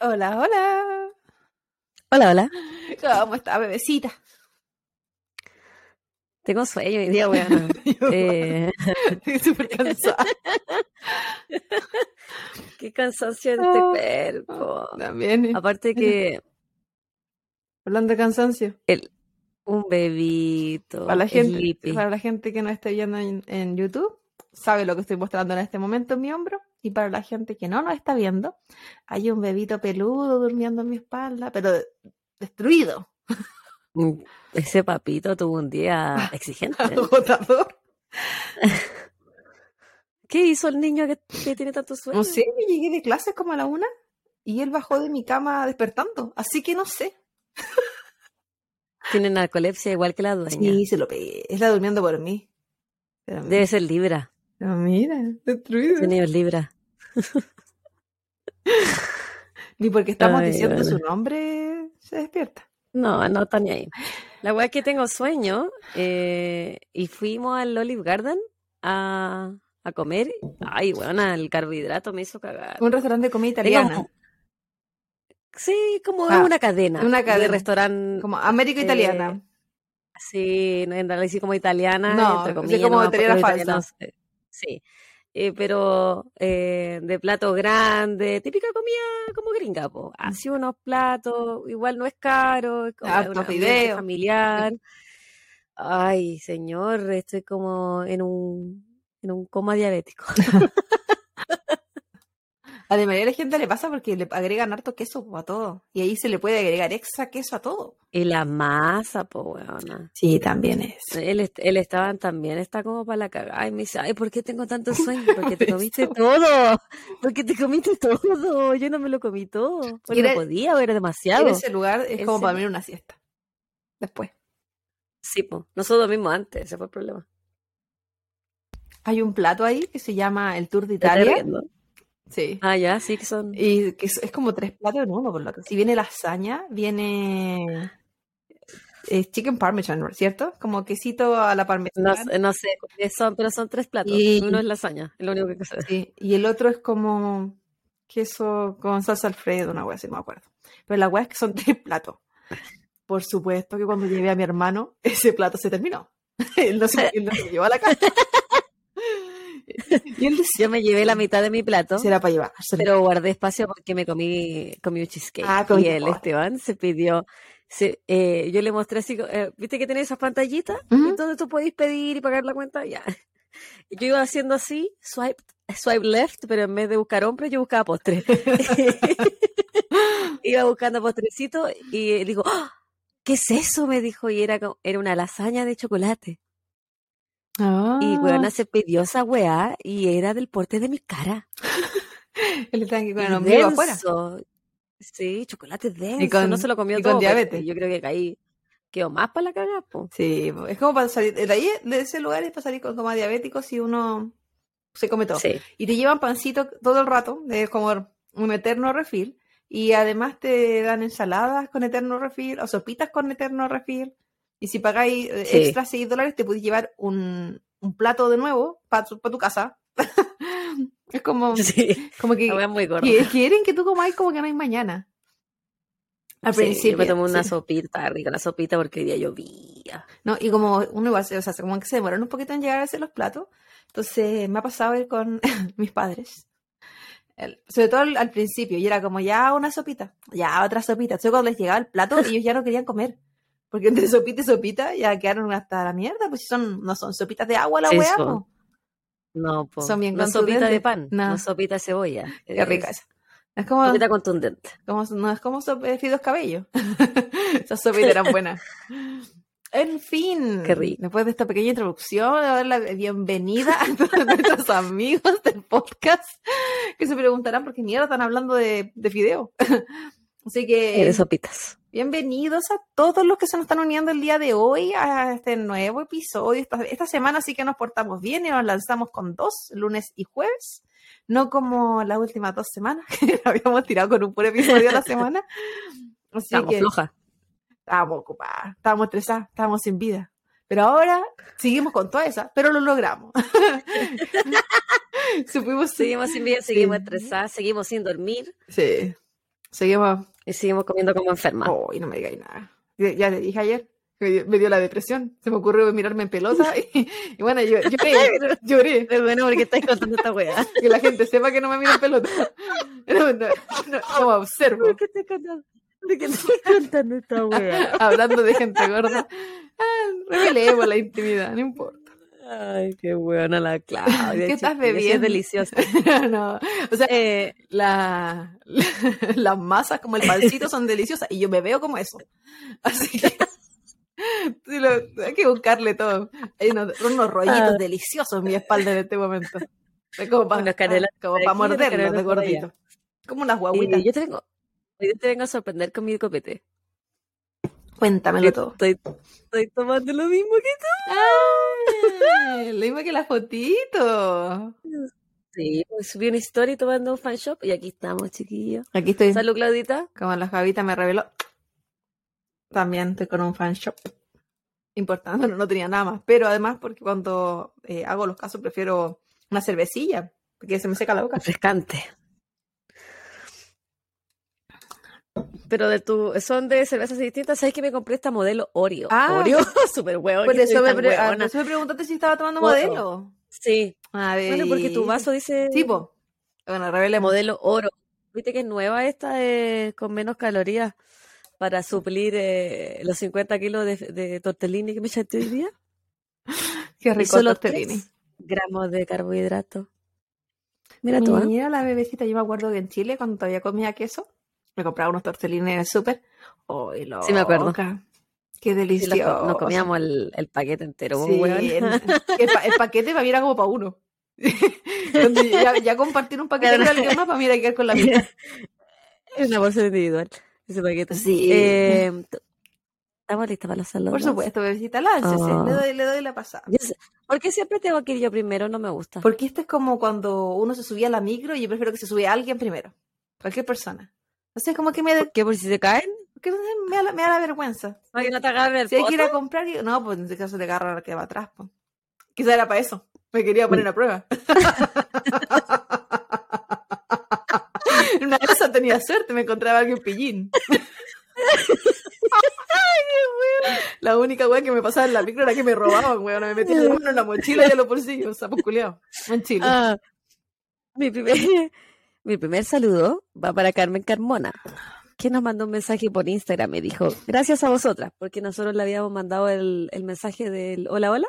Hola, hola. Hola, hola. ¿Cómo está, bebecita? Tengo sueño hoy día, weón. eh, Estoy súper cansada. qué cansancio en este Oh, cuerpo. También. Aparte que Hablando de cansancio. el, un bebito. Para la gente, para la gente que no esté viendo en, en YouTube, sabe lo que estoy mostrando en este momento en mi hombro. Y para la gente que no nos está viendo, hay un bebito peludo durmiendo en mi espalda, pero de- destruido, Mm, Ese papito tuvo un día exigente. agotador. ¿Qué hizo el niño que, que tiene tanto sueño? No sé, yo llegué de clases como a la una y él bajó de mi cama despertando, así que no sé. Tiene narcolepsia igual que la dueña. Sí, se lo pegué. Está durmiendo por mí. Pero, Debe ser Libra. pero mira, destruido. Es Libra. Ni porque estamos Ay, diciendo bueno. su nombre se despierta. No, no está ni ahí. La weá es que tengo sueño eh, y fuimos al Olive Garden a, a comer. Ay, weón, el carbohidrato me hizo cagar. Un restaurante de comida italiana. Sí, como Ah, una cadena. una cadena. De restaurante. Como América eh, Italiana. Sí, no, en realidad sí como italiana, No, entre sí como no, italiana falsa. italianos, eh, Sí. Eh, pero eh, de plato grande, típica comida como gringa, po. Así unos platos, igual no es caro, es como fideo. familiar. Ay, señor, estoy como en un, en un coma diabético. A la mayoría de la gente le pasa porque le agregan harto queso a todo. Y ahí se le puede agregar extra queso a todo. Y la masa, po, weona. Sí, también es. Él, él estaba también, está como para la cagada. Y me dice, ay, ¿por qué tengo tanto sueño? Porque te comiste todo. Porque te comiste todo. Yo no me lo comí todo. Pues Era- no podía, era demasiado. En ese lugar es como para dormir una siesta. Después. Sí, pues. Nosotros dormimos antes, ese fue el problema. Hay un plato ahí que se llama el Tour de ¿Te estás Italia. riendo? Sí. Ah, ya, sí que son. Y que es, es como tres platos en uno, por lo que. Si viene lasaña, viene es chicken parmesan, ¿cierto? Como quesito a la parmesana. no sé son, pero son tres platos. Y- Uno es lasaña, es lo único que sé. Sí, y el otro es como queso con salsa alfredo, una wea así, no me acuerdo. Pero la wea es que son tres platos. Por supuesto que cuando llevé a mi hermano, ese plato se terminó. él, no se, él no se llevó a la casa. y Yo me llevé la mitad de mi plato, será para llevar. pero guardé espacio porque me comí, comí un cheesecake. Ah, comí- y el Esteban se pidió. se- eh, yo le mostré así, eh, ¿viste que tiene esas pantallitas? Ujú. Donde tú podés pedir y pagar la cuenta, ya. Yo iba haciendo así, swipe, swipe left, pero en vez de buscar hombre, yo buscaba postre. iba buscando postrecito y digo, ¡Ah! ¿qué es eso? Me dijo, y era, era una lasaña de chocolate. Ah, Y weona se pidió esa weá y era del porte de mi cara. él está aquí con el Y ombligo afuera. Sí, chocolate denso. con- no se lo comió y con todo. pero diabetes. Yo creo que caí. Quedó más para la cagada, po. Sí, es como para salir de ahí, de ese lugar es para salir con coma diabético si uno se come todo. Sí. Y te llevan pancito todo el rato, es como un eterno refil. Y además te dan ensaladas con eterno refil o sopitas con eterno refil. Y si pagáis eh, Sí. extra 6 dólares, te podéis llevar un, un plato de nuevo para tu, pa' tu casa. es como, Sí. como que, muy que quieren que tú comáis como que no hay mañana. Al Sí, principio. yo me tomé una sí. sopita, rica la sopita porque hoy día llovía. No, y como uno igual, o sea, como que se demoran un poquito en llegar a hacer los platos, entonces me ha pasado ir con mis padres. El- sobre todo al, al principio, y era como ya una sopita, ya otra sopita. Entonces cuando les llegaba el plato, ellos ya no querían comer. Porque entre sopita y sopita ya quedaron hasta la mierda, pues si son, no son sopitas de agua la weá, po. No, po. Son bien no es sopita de pan, No. no, es sopita de cebolla. Qué rica esa. Es como, Sopita contundente. como no es como fideos cabello. Esas sopitas eran buenas. En fin, Qué rico. después de esta pequeña introducción, a dar la bienvenida a todos nuestros amigos del podcast que se preguntarán por qué mierda están hablando de, de fideo. Así que Eh, de sopitas. bienvenidos a todos los que se nos están uniendo el día de hoy a este nuevo episodio. Esta, esta semana sí que nos portamos bien y nos lanzamos con dos, lunes y jueves. No como las últimas dos semanas, que habíamos tirado con un puro episodio a la semana. Así Estamos que flojas. estábamos ocupadas, estábamos estresadas, estábamos sin vida. Pero ahora seguimos con toda esa, pero lo logramos. Supimos, seguimos sin vida, seguimos estresadas, seguimos sin dormir. Sí. Seguimos. Y seguimos comiendo como enfermas. Uy, no me digáis nada. Ya te dije ayer me dio la depresión. Se me ocurrió mirarme en pelota y, bueno, yo lloré, lloré. Es bueno porque estáis contando esta weá. Que la gente sepa que no me mira en pelota. No, no, no, observo. ¿Por qué estoy contando? ¿De qué estoy contando esta weá? Hablando de gente gorda. Ah, revelemos la intimidad, no importa. Ay, qué buena la Claudia. ¿Qué estás bebiendo? Es deliciosa. no, o sea, eh, la, las masas como el pancito son deliciosas y yo me veo como eso. Así que hay que buscarle todo. Hay unos, rollitos ah. deliciosos en mi espalda en este momento. Como para, como morderlos de gordito. Como unas guaguitas. yo te vengo, yo te vengo a sorprender con mi copete. Cuéntamelo todo. Estoy, estoy, tomando lo mismo que tú. lo mismo que la fotito. Sí, pues subí una historia tomando un fan shop y aquí estamos, chiquillos. Aquí estoy. Salud, Claudita. Como la Javita me reveló. También estoy con un fan shop. Importante, no, no tenía nada más. Pero además, porque cuando eh, hago los casos prefiero una cervecilla, porque se me seca la boca. Refrescante. Pero de tu, son de cervezas distintas. ¿Sabes que me compré esta modelo Oreo? Ah, Oreo, súper huevo. Por eso, me, ah, eso me preguntaste si estaba tomando modelo. Sí. A ver. Bueno, porque tu vaso dice. Tipo. Bueno, revele modelo oro. Viste que es nueva esta, eh, con menos calorías para suplir eh, los 50 kilos de, de, tortellini que me echaste hoy día. Qué rico tortellini. gramos de carbohidratos. Mira tú. ¿eh? Mira la bebecita, yo me acuerdo que en Chile cuando todavía comía queso, me compraba unos tortellini en el súper. Oh, sí, me acuerdo. Qué delicioso. nos comíamos el, el, paquete entero. Sí, el, el, paquete para mí era como para uno. ya, ya, compartir un paquete con alguien más para mí era quedar con la mitad. Es una bolsa individual. Ese paquete. Sí. Eh, ¿Estamos listos para los saludos? Por supuesto, bebecita, láncese. Le, oh. doy, le doy la pasada. ¿Por qué siempre tengo que ir yo primero? No me gusta. Porque esto es como cuando uno se subía a la micro y yo prefiero que se suba alguien primero. Cualquier persona. No sé, como que me... ¿Qué, por si se caen? Porque me da, la, me da la vergüenza. Para que no te agarre el Si hay que ir a comprar, no, pues en este caso te agarra la que va atrás. Pues. Quizá era para eso. Me quería poner a prueba. Una vez tenía suerte, me encontraba alguien pillín. La única weá que me pasaba en la micro era que me robaban, weón. Me metían la mano en la mochila y en los bolsillos, sapo culiao. En Chile. Ah, mi, primer, mi primer saludo va para Carmen Carmona, que nos mandó un mensaje por Instagram. Me dijo, gracias a vosotras, porque nosotros le habíamos mandado el, el mensaje del hola, hola.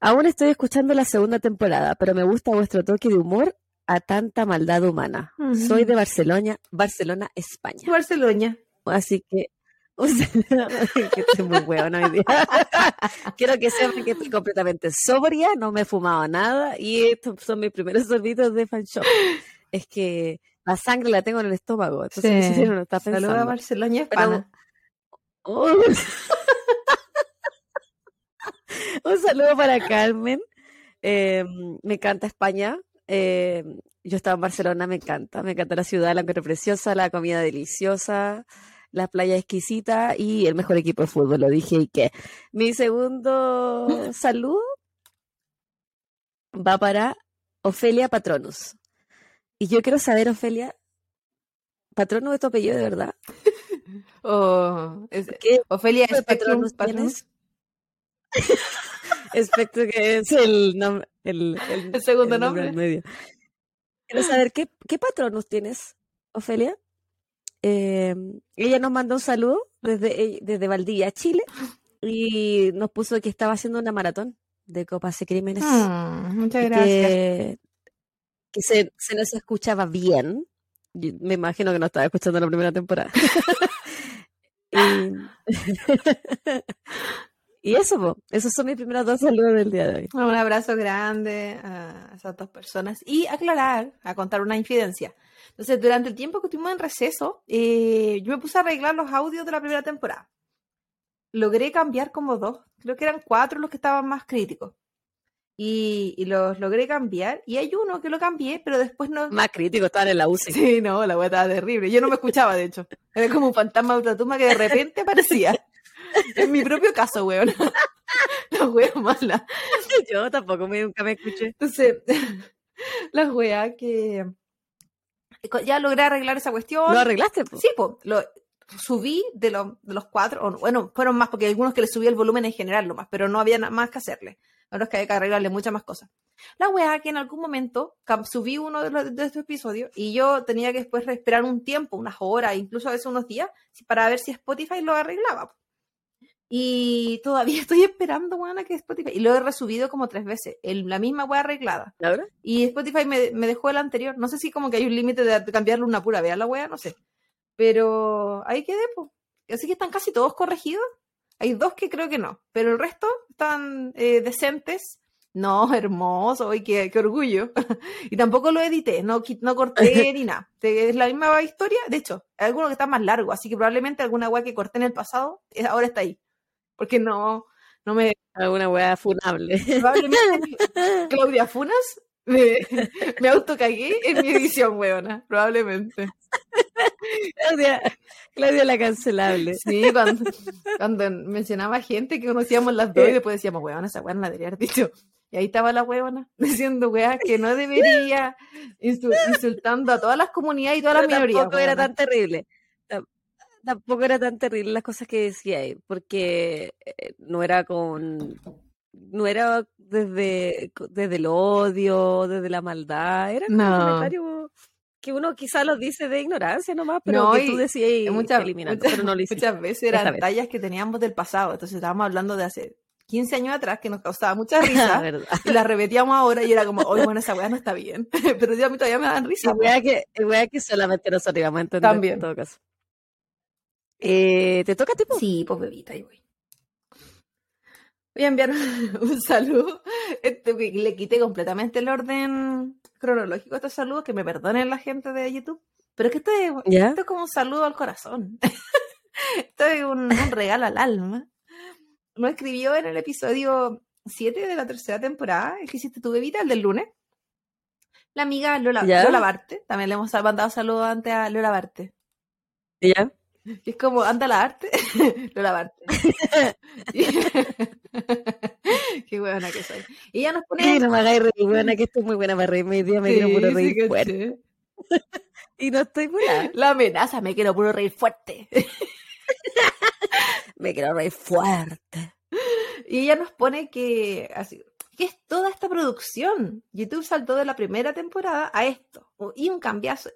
Aún estoy escuchando la segunda temporada, pero me gusta vuestro toque de humor a tanta maldad humana. Soy de Barcelona, Barcelona, España. Barcelona. Así que que estoy muy huevona hoy día. Quiero que sepan que estoy completamente sobria, no me he fumado nada y estos son mis primeros sorbitos de fan shop. Es que la sangre la tengo en el estómago, entonces sí. no está pensando. Saluda a Barcelona, España. Oh. Un saludo para Carmen. Eh, me encanta España. Eh, yo estaba en Barcelona, me encanta, me encanta la ciudad, la encuentro preciosa, la comida deliciosa, la playa exquisita y el mejor equipo de fútbol, lo dije y que mi segundo saludo va para Ofelia Patronus. Y yo quiero saber, Ofelia, ¿Patronus es tu apellido de verdad? Oh, ¿Qué Ofelia Patronus Patronus. Espectro que es el nombre, el, el, segundo nombre. Medio. Quiero saber qué, qué patronos tienes, Ofelia. Eh, ella nos mandó un saludo desde, eh, desde Valdivia, Chile, y nos puso que estaba haciendo una maratón de copas y crímenes. Mm, muchas gracias. Que, se, se, nos escuchaba bien. me imagino que no estaba escuchando la primera temporada. y, y eso, esos son mis primeros dos saludos del día de hoy. Un abrazo grande a esas dos personas. Y aclarar, a contar una infidencia. Entonces, durante el tiempo que estuvimos en receso, eh, yo me puse a arreglar los audios de la primera temporada. Logré cambiar como dos, creo que eran cuatro los que estaban más críticos. Y, los logré cambiar. Y hay uno que lo cambié, pero después no. Más crítico, estaban en la UCI. Sí, no, la wea estaba terrible. Yo no me escuchaba, de hecho. Era como un fantasma de ultratumba que de repente aparecía. En mi propio caso, weón. La wea mala. Yo tampoco me, nunca me escuché. Entonces, la wea que ya logré arreglar esa cuestión. ¿Lo arreglaste? Po? Sí, pues, lo subí de, lo- de los cuatro, o, bueno, fueron más porque algunos que le subí el volumen en general nomás, pero no había nada más que hacerle. Ahora es que hay que arreglarle muchas más cosas. La weá que en algún momento subí uno de, los, de estos episodios y yo tenía que después esperar un tiempo, unas horas, incluso a veces unos días, para ver si Spotify lo arreglaba. Y todavía estoy esperando, weón, a que Spotify. Y lo he resubido como tres veces. El- la misma weá arreglada. ¿Ahora? Y Spotify me, me dejó el anterior. No sé si como que hay un límite de, de cambiarle una pura vea la wea, no sé. Pero ahí quedé, pues. Así que están casi todos corregidos. Hay dos que creo que no, pero el resto están eh, decentes. No, hermoso, y qué, qué orgullo. y tampoco lo edité, no, no corté ni nada. Es la misma historia. De hecho, hay alguno que está más largo, así que probablemente alguna wea que corté en el pasado eh, ahora está ahí. Porque no, no me, Alguna weá funable. Probablemente Claudia Funas me, me autocagué en mi edición, weona. Probablemente. Claudia, Claudia la cancelable. Sí, cuando, cuando mencionaba gente que conocíamos las dos y después decíamos, weona, esa weona la debería haber dicho. Y ahí estaba la weona diciendo weas que no debería, insu- insultando a todas las comunidades y todas las minorías. tampoco era tan terrible. Tam- Tampoco era tan terrible las cosas que decía ahí, porque eh, no era con. No era desde, desde el odio, desde la maldad, era como un No. comentario que uno quizá lo dice de ignorancia nomás, pero No, que tú decías muchas, eliminando, muchas- pero no lo hiciste. muchas veces eran vez. tallas que teníamos del pasado. Entonces estábamos hablando de hace 15 años atrás que nos causaba mucha risa. y la repetíamos ahora y era como, oye, bueno, esa weá no está bien. Pero yo a mí todavía me dan Y risa. que, y wea que solamente nosotros íbamos a entender También. en todo caso. Eh, ¿Te toca tipo? Sí, pues bebita, ahí voy. Voy a enviar un saludo. Este, le quité completamente el orden cronológico a estos saludos, que me perdonen la gente de YouTube. Pero es que esto es, ¿Ya? esto es como un saludo al corazón. esto es un, un regalo al alma. Lo escribió en el episodio 7 de la tercera temporada, el que hiciste tu bebita, el del lunes. La amiga. Lola Barte. También le hemos mandado saludos antes a Lola Barte. ¿Ya? Que es como, anda la arte, Lola Barte. Qué buena que soy. Y ella nos pone. Sí, no me hagáis reír, buena, que estoy muy buena para reírme. Hoy día me quiero puro Sí, reír sí, fuerte. Y no estoy buena. La amenaza, me quiero puro reír fuerte. Me quiero reír fuerte. Y ella nos pone que, así, ¿qué es toda esta producción? YouTube saltó de la primera temporada a esto. Y un cambiazo.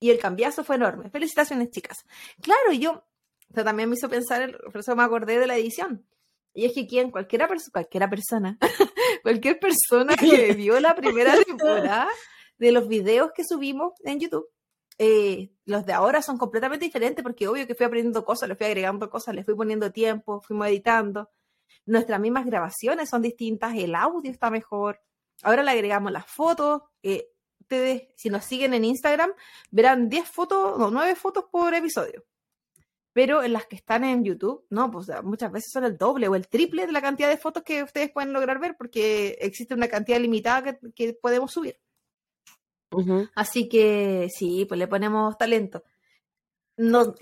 Y el cambiazo fue enorme. Felicitaciones, chicas. Claro, y yo, esto también me hizo pensar, el- por eso me acordé de la edición. Y es que quien, cualquiera, perso- cualquiera persona, cualquier persona que vio la primera temporada de los videos que subimos en YouTube, eh, los de ahora son completamente diferentes porque obvio que fui aprendiendo cosas, le fui agregando cosas, le fui poniendo tiempo, fuimos editando. Nuestras mismas grabaciones son distintas, el audio está mejor. Ahora le agregamos las fotos. eh, ustedes, si nos siguen en Instagram, verán 10 fotos, no, 9 fotos por episodio. Pero en las que están en YouTube, no, pues muchas veces son el doble o el triple de la cantidad de fotos que ustedes pueden lograr ver porque existe una cantidad limitada que, que podemos subir. Así que sí, pues le ponemos talento. No,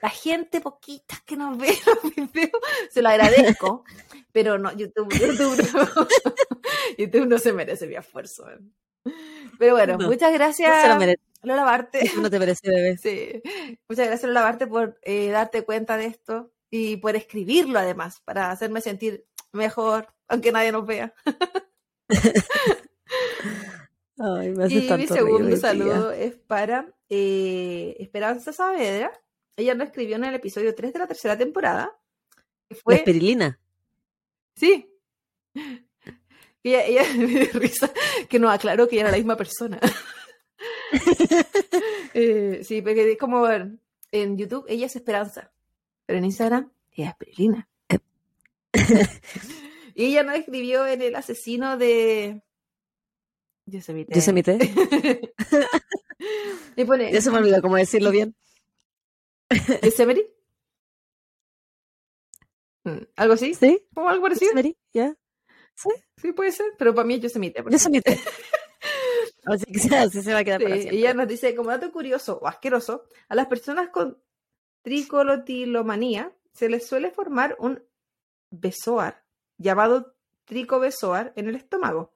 la, gente poquita que nos ve los videos, se lo agradezco, pero no, YouTube, YouTube, no, YouTube no se merece mi esfuerzo. Pero bueno, No, muchas No se lo gracias, Lola Barte. no te merece, bebé. Sí, muchas gracias, Lola Barte, por eh, darte cuenta de esto y por escribirlo además, para hacerme sentir mejor, aunque nadie nos vea. Ay, me haces Y mi tanto reír segundo saludo es para eh, Esperanza Saavedra. Ella nos escribió en el episodio 3 de la tercera temporada. Que La fue, espirulina. sí. Ella, ella me dio risa que nos aclaró que ella era la misma persona. Eh, sí, porque es como en YouTube ella es Esperanza, pero en Instagram ella es Esperilina. y ella nos escribió en el asesino de Yosemite. Yosemite. y pone, Ya se me olvidó cómo decirlo bien. ¿Yosemite? Mm, ¿Algo así? ¿Sí? ¿Como algo parecido? Yosemite, ¿ya? Sí, Sí, puede ser, pero para mí es Yosemite. Yosemite. Así que así se va a quedar para Sí, siempre. ella nos dice, como dato curioso o asqueroso, a las personas con tricolotilomanía se les suele formar un besoar, llamado tricobesoar, en el estómago.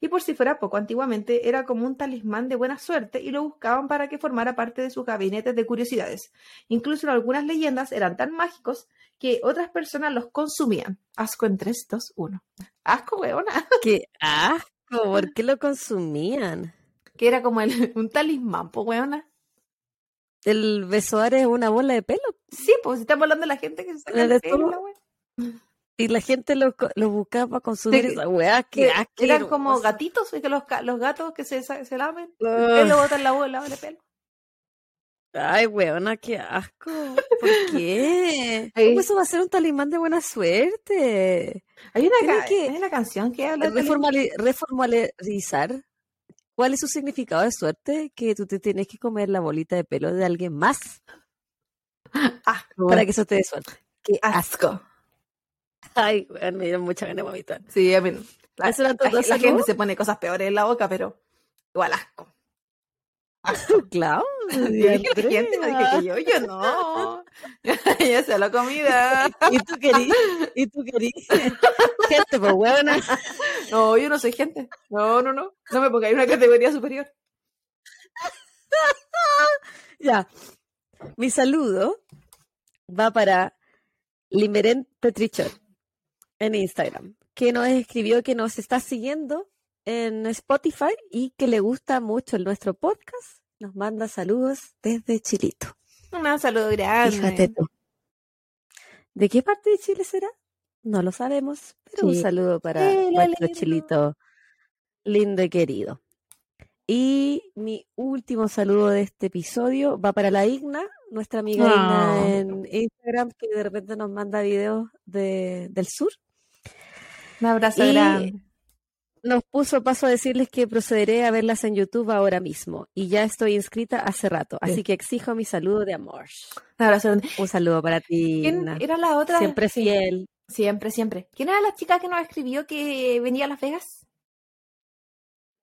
Y por si fuera poco, antiguamente era como un talismán de buena suerte y lo buscaban para que formara parte de sus gabinetes de curiosidades. Incluso en algunas leyendas eran tan mágicos que otras personas los consumían. Asco en 3, 2, 1. Asco, weona. ¡Qué asco! ¿Por qué lo consumían? Que era como el, un talismán, pues, weona. ¿El besoar es una bola de pelo? Sí, pues, estamos hablando de la gente que se saca ¿El el pelo, weona. Y la gente lo, lo buscaba para consumir esa weá. ¡Qué Que asco! eran como gatitos, que los, los gatos que se, se lamen, el Ugh. pelo botan la bola de pelo. Ay, weona, qué asco. ¿Por qué? Ay. ¿Cómo eso va a ser un talismán de buena suerte? Hay una, ca- que- hay una canción que habla de Reformali- reformalizar. ¿Cuál es su significado de suerte? Que tú te tienes que comer la bolita de pelo de alguien más asco. para que eso te dé suerte. Qué asco. Ay, weón, me dieron mucha ganas de vomitar. Sí, a mí. La, ¿Eso eran la- todos la gente se pone cosas peores en la boca, pero igual asco. Claro. Gente, no dije que yo, yo no. ya sea la comida. ¿Y tú querí? ¿Y tú querí? Gente, pues huevona. No, yo no soy gente. No, no, no. No me pongáis una categoría superior. Ya. Mi saludo va para Limeren Petrichor en Instagram, que nos escribió que nos está siguiendo en Spotify y que le gusta mucho el nuestro podcast. Nos manda saludos desde Chilito. Un saludo grande. Fíjate tú. ¿De qué parte de Chile será? No lo sabemos, pero un saludo para nuestro chilito lindo y querido. Y mi último saludo de este episodio va para la Igna, nuestra amiga Ah. Igna en Instagram, que de repente nos manda videos de, del sur. Un abrazo Y- grande. Nos puso paso a decirles que procederé a verlas en YouTube ahora mismo. Y ya estoy inscrita hace rato, así que exijo mi saludo de amor. Un. Un saludo para ti, ¿Quién era la otra? Siempre fiel. Siempre, siempre. ¿Quién era la chica que nos escribió que venía a Las Vegas?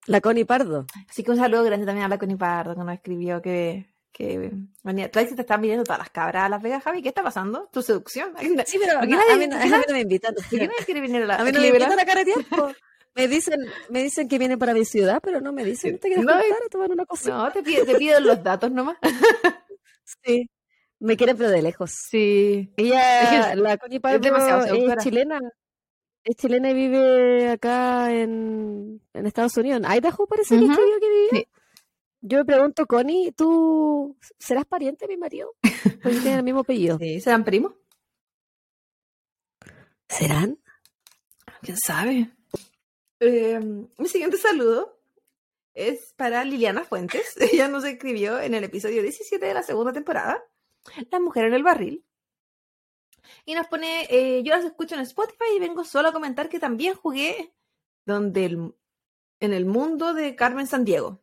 La Connie Pardo. Así que un saludo grande también a la Connie Pardo que nos escribió que, que venía. Tú te están viniendo todas las cabras a Las Vegas, Javi. ¿Qué está pasando? ¿Tu seducción? ¿A Sí, pero ¿Por qué no, a, mí, a mí no me invitan. ¿por qué nadie quiere venir a la A mí no me invitan a carretear. Me dicen, me dicen que vienen para mi ciudad, pero no me dicen, ¿te quieres No, a tomar una cosita? No, te piden, te piden los datos nomás. Sí. Me quieren, pero de lejos. Sí. Ella, la Connie demasiado es seductora. chilena. Es chilena y vive acá en, en Estados Unidos. En Idaho parece que Ujú. escribió que vivía. Sí. Yo me pregunto, Connie, ¿tú serás pariente de mi marido? Porque tienen el mismo apellido. Sí, ¿serán primos? ¿Serán? ¿Quién sabe? Eh, mi siguiente saludo es para Liliana Fuentes. Ella nos escribió en el episodio 17 de la segunda temporada, La mujer en el barril. Y nos pone, eh, yo las escucho en Spotify y vengo solo a comentar que también jugué donde en el mundo de Carmen Sandiego.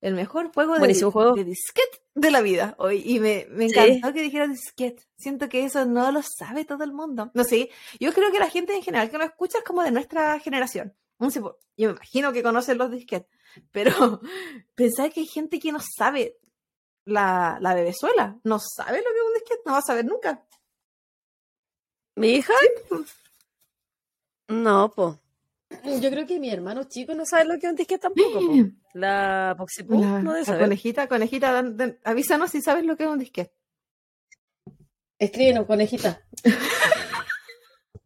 El mejor juego de, juego. de disquete de la vida hoy. Y me, me Sí. encantó que dijera disquete. Siento que eso no lo sabe todo el mundo. No sé, yo creo que la gente en general que lo escucha es como de nuestra generación. No sé, yo me imagino que conocen los disquetes. Pero pensar que hay gente que no sabe la, la bebezuela. No sabe lo que es un disquete. No va a saber nunca. ¿Mi hija? No, po. Yo creo que mi hermano chico no sabe lo que es un disquete tampoco, po. La Poxipú La, no debe la conejita, conejita, dan- dan- avísanos si sabes lo que es un disquete. Escríbenos, conejita.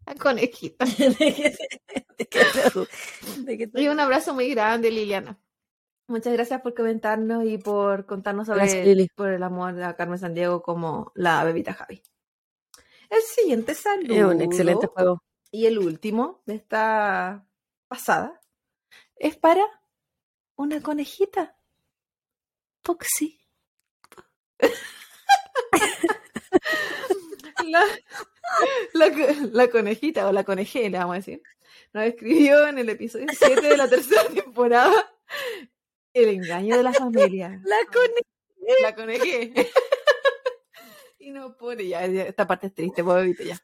La conejita. ¿De qué- de qué te- de qué te- Y un abrazo muy grande, Liliana. Muchas gracias por comentarnos y por contarnos sobre Gracias, por el amor a Carmen Sandiego como la bebita Javi. El siguiente saludo. Es un excelente juego. Y el último de esta pasada es para una conejita. Foxy. la, la, la conejita o la coneje, le vamos a decir, nos escribió en el episodio 7 de la tercera temporada El engaño de la familia. La coneja. La conejé. y nos pone, ya, ya, esta parte es triste, pobrecito, ya.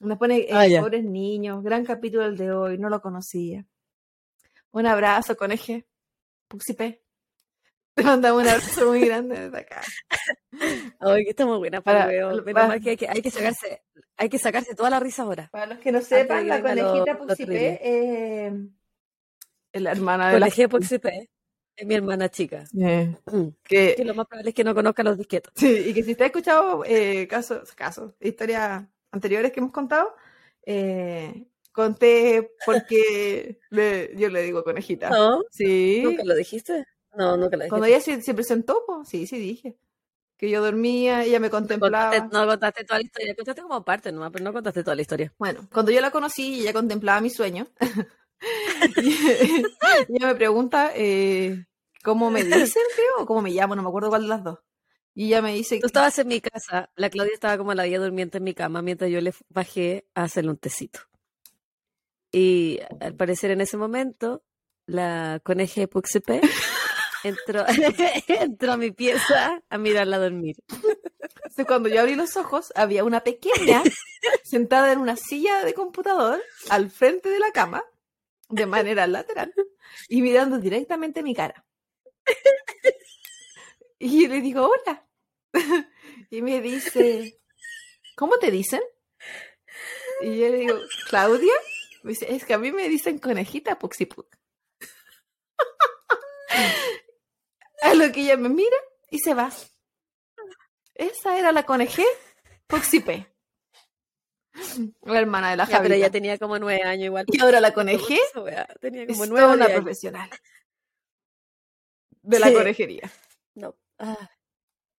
Nos pone, eh, Ah, pobres niños, gran capítulo el de hoy, no lo conocía. Un abrazo, coneje. Puxipe. Te mandamos un abrazo muy grande desde acá. Ay, que estamos buenas para, Para- para- que hay, que hay que sacarse, hay que sacarse toda la risa ahora. Para los que no sepan, la conejita terrible. eh, es la hermana de la Colegio Poxipe es mi hermana chica. Eh, Que que, lo más probable es que no conozca los disquetos. sí, y que si usted ha escuchado eh, casos, casos, historias anteriores que hemos contado, eh, conté porque le- yo le digo conejita. ¿No? Sí. ¿Nunca lo dijiste? No, nunca lo dijiste. Cuando ella se, se presentó, pues, sí, sí dije. Que yo dormía, ella me contemplaba. Contaste- no contaste toda la historia, contaste como parte nomás, pero no contaste toda la historia. Bueno, cuando yo la conocí y ella contemplaba mi sueño, y ella me pregunta eh, cómo me dicen, creo, o cómo me llamo, no me acuerdo cuál de las dos. Y ella me dice, Tú estabas en mi casa, la Claudia estaba como la vida durmiente en mi cama mientras yo le bajé a hacerle un tecito. Y al parecer en ese momento, la coneja de entró, entró a mi pieza a mirarla dormir. Entonces, cuando yo abrí los ojos, había una pequeña sentada en una silla de computador al frente de la cama, de manera lateral, y mirando directamente mi cara. Y yo le digo, hola. Y me dice, ¿cómo te dicen? Y yo le digo, ¿Claudia? Me dice, es que a mí me dicen conejita Puxiput. A lo que ella me mira y se va. Esa era la conejé Puxipé. La hermana de la Ya, pero Javita. ella tenía como nueve años igual. Y ahora la conejé Tenía como nueve una años. profesional de la Sí. conejería. No. Ah.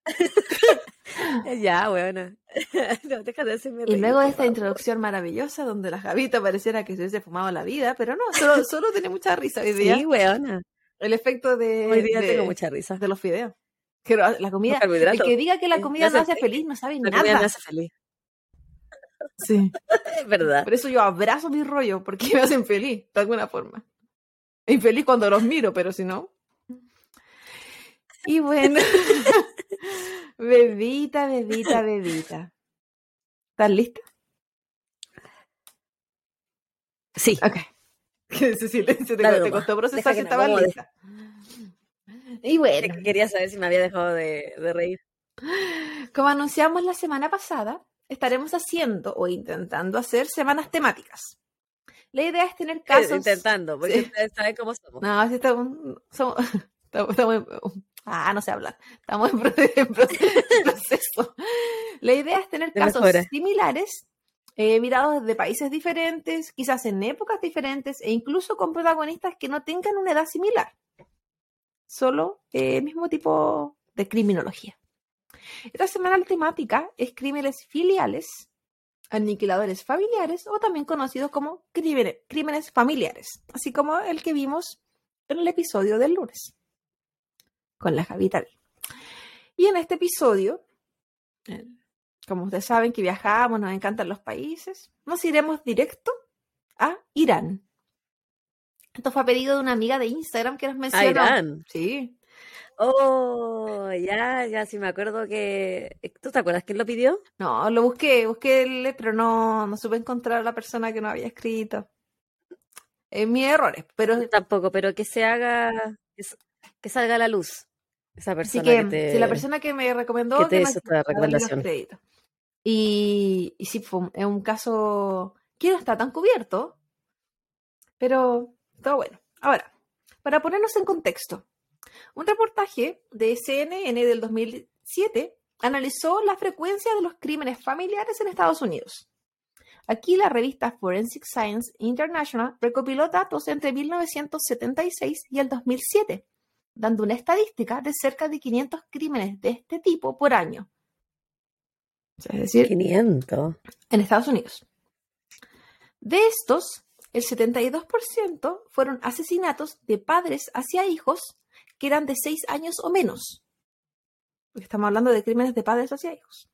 ya, bueno. no, deja de hacerme Y reír, luego de por esta favor. introducción maravillosa donde la Javita pareciera que se hubiese fumado la vida, pero no, solo, solo tiene mucha risa hoy día. Sí, weona. El efecto de, Hoy día de, tengo mucha risa. de los fideos. Que la comida, el que diga que la comida no hace feliz no sabe La comida nada. me hace feliz. Sí. Es verdad. Por eso yo abrazo mi rollo, porque me hacen feliz, de alguna forma. Infeliz cuando los miro, pero si no. Y bueno, bebita, bebita, bebita. ¿Estás lista? Sí. Ok. Ese silencio te, Dale te costó procesar si estabas lista. Y bueno, Quería saber si me había dejado de, de reír. como anunciamos la semana pasada, estaremos haciendo o intentando hacer semanas temáticas. La idea es tener casos... Eh, Intentando, porque Sí. ustedes saben cómo somos. No, sí estamos, somos- estamos, estamos ah, no sé hablar. Estamos en, en proceso. La idea es tener casos similares, eh, mirados de países diferentes, quizás en épocas diferentes, e incluso con protagonistas que no tengan una edad similar. Solo el mismo tipo de criminología. Esta semana la temática es crímenes filiales, aniquiladores familiares o también conocidos como crímenes, crímenes familiares, así como el que vimos en el episodio del lunes con la Javita B. Y en este episodio, eh, como ustedes saben que viajamos, nos encantan los países, nos iremos directo a Irán. Esto fue a pedido de una amiga de Instagram que nos A mencionó. Irán. Sí, Oh, ya, ya, sí me acuerdo que... ¿Tú te acuerdas quién lo pidió? no, lo busqué, busqué, el- pero no, no supe encontrar a la persona que no había escrito. Eh, mis errores, pero Yo tampoco, pero que se haga, que salga a la luz esa Así persona que, que te... si la persona que me recomendó, que te hizo esta recomendación. Y, y sí, fue un- es un caso que no está tan cubierto, pero todo bueno. Ahora, para ponernos en contexto, un reportaje de CNN del 2007 analizó la frecuencia de los crímenes familiares en Estados Unidos. Aquí la revista Forensic Science International recopiló datos entre 1976 y el 2007 dando una estadística de cerca de 500 crímenes de este tipo por año. Es decir, 500. en Estados Unidos. De estos, el 72% fueron asesinatos de padres hacia hijos que eran de 6 años o menos. Estamos hablando de crímenes de padres hacia hijos.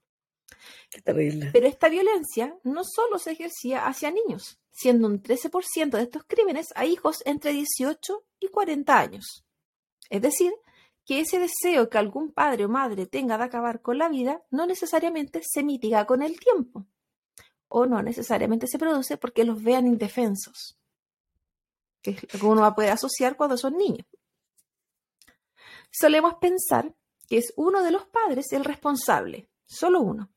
Qué terrible. Pero esta violencia no solo se ejercía hacia niños, siendo un 13% de estos crímenes a hijos entre 18 y 40 años. Es decir, que ese deseo que algún padre o madre tenga de acabar con la vida no necesariamente se mitiga con el tiempo, o no necesariamente se produce porque los vean indefensos, que es lo que uno va a poder asociar cuando son niños. solemos pensar que es uno de los padres el responsable, solo uno.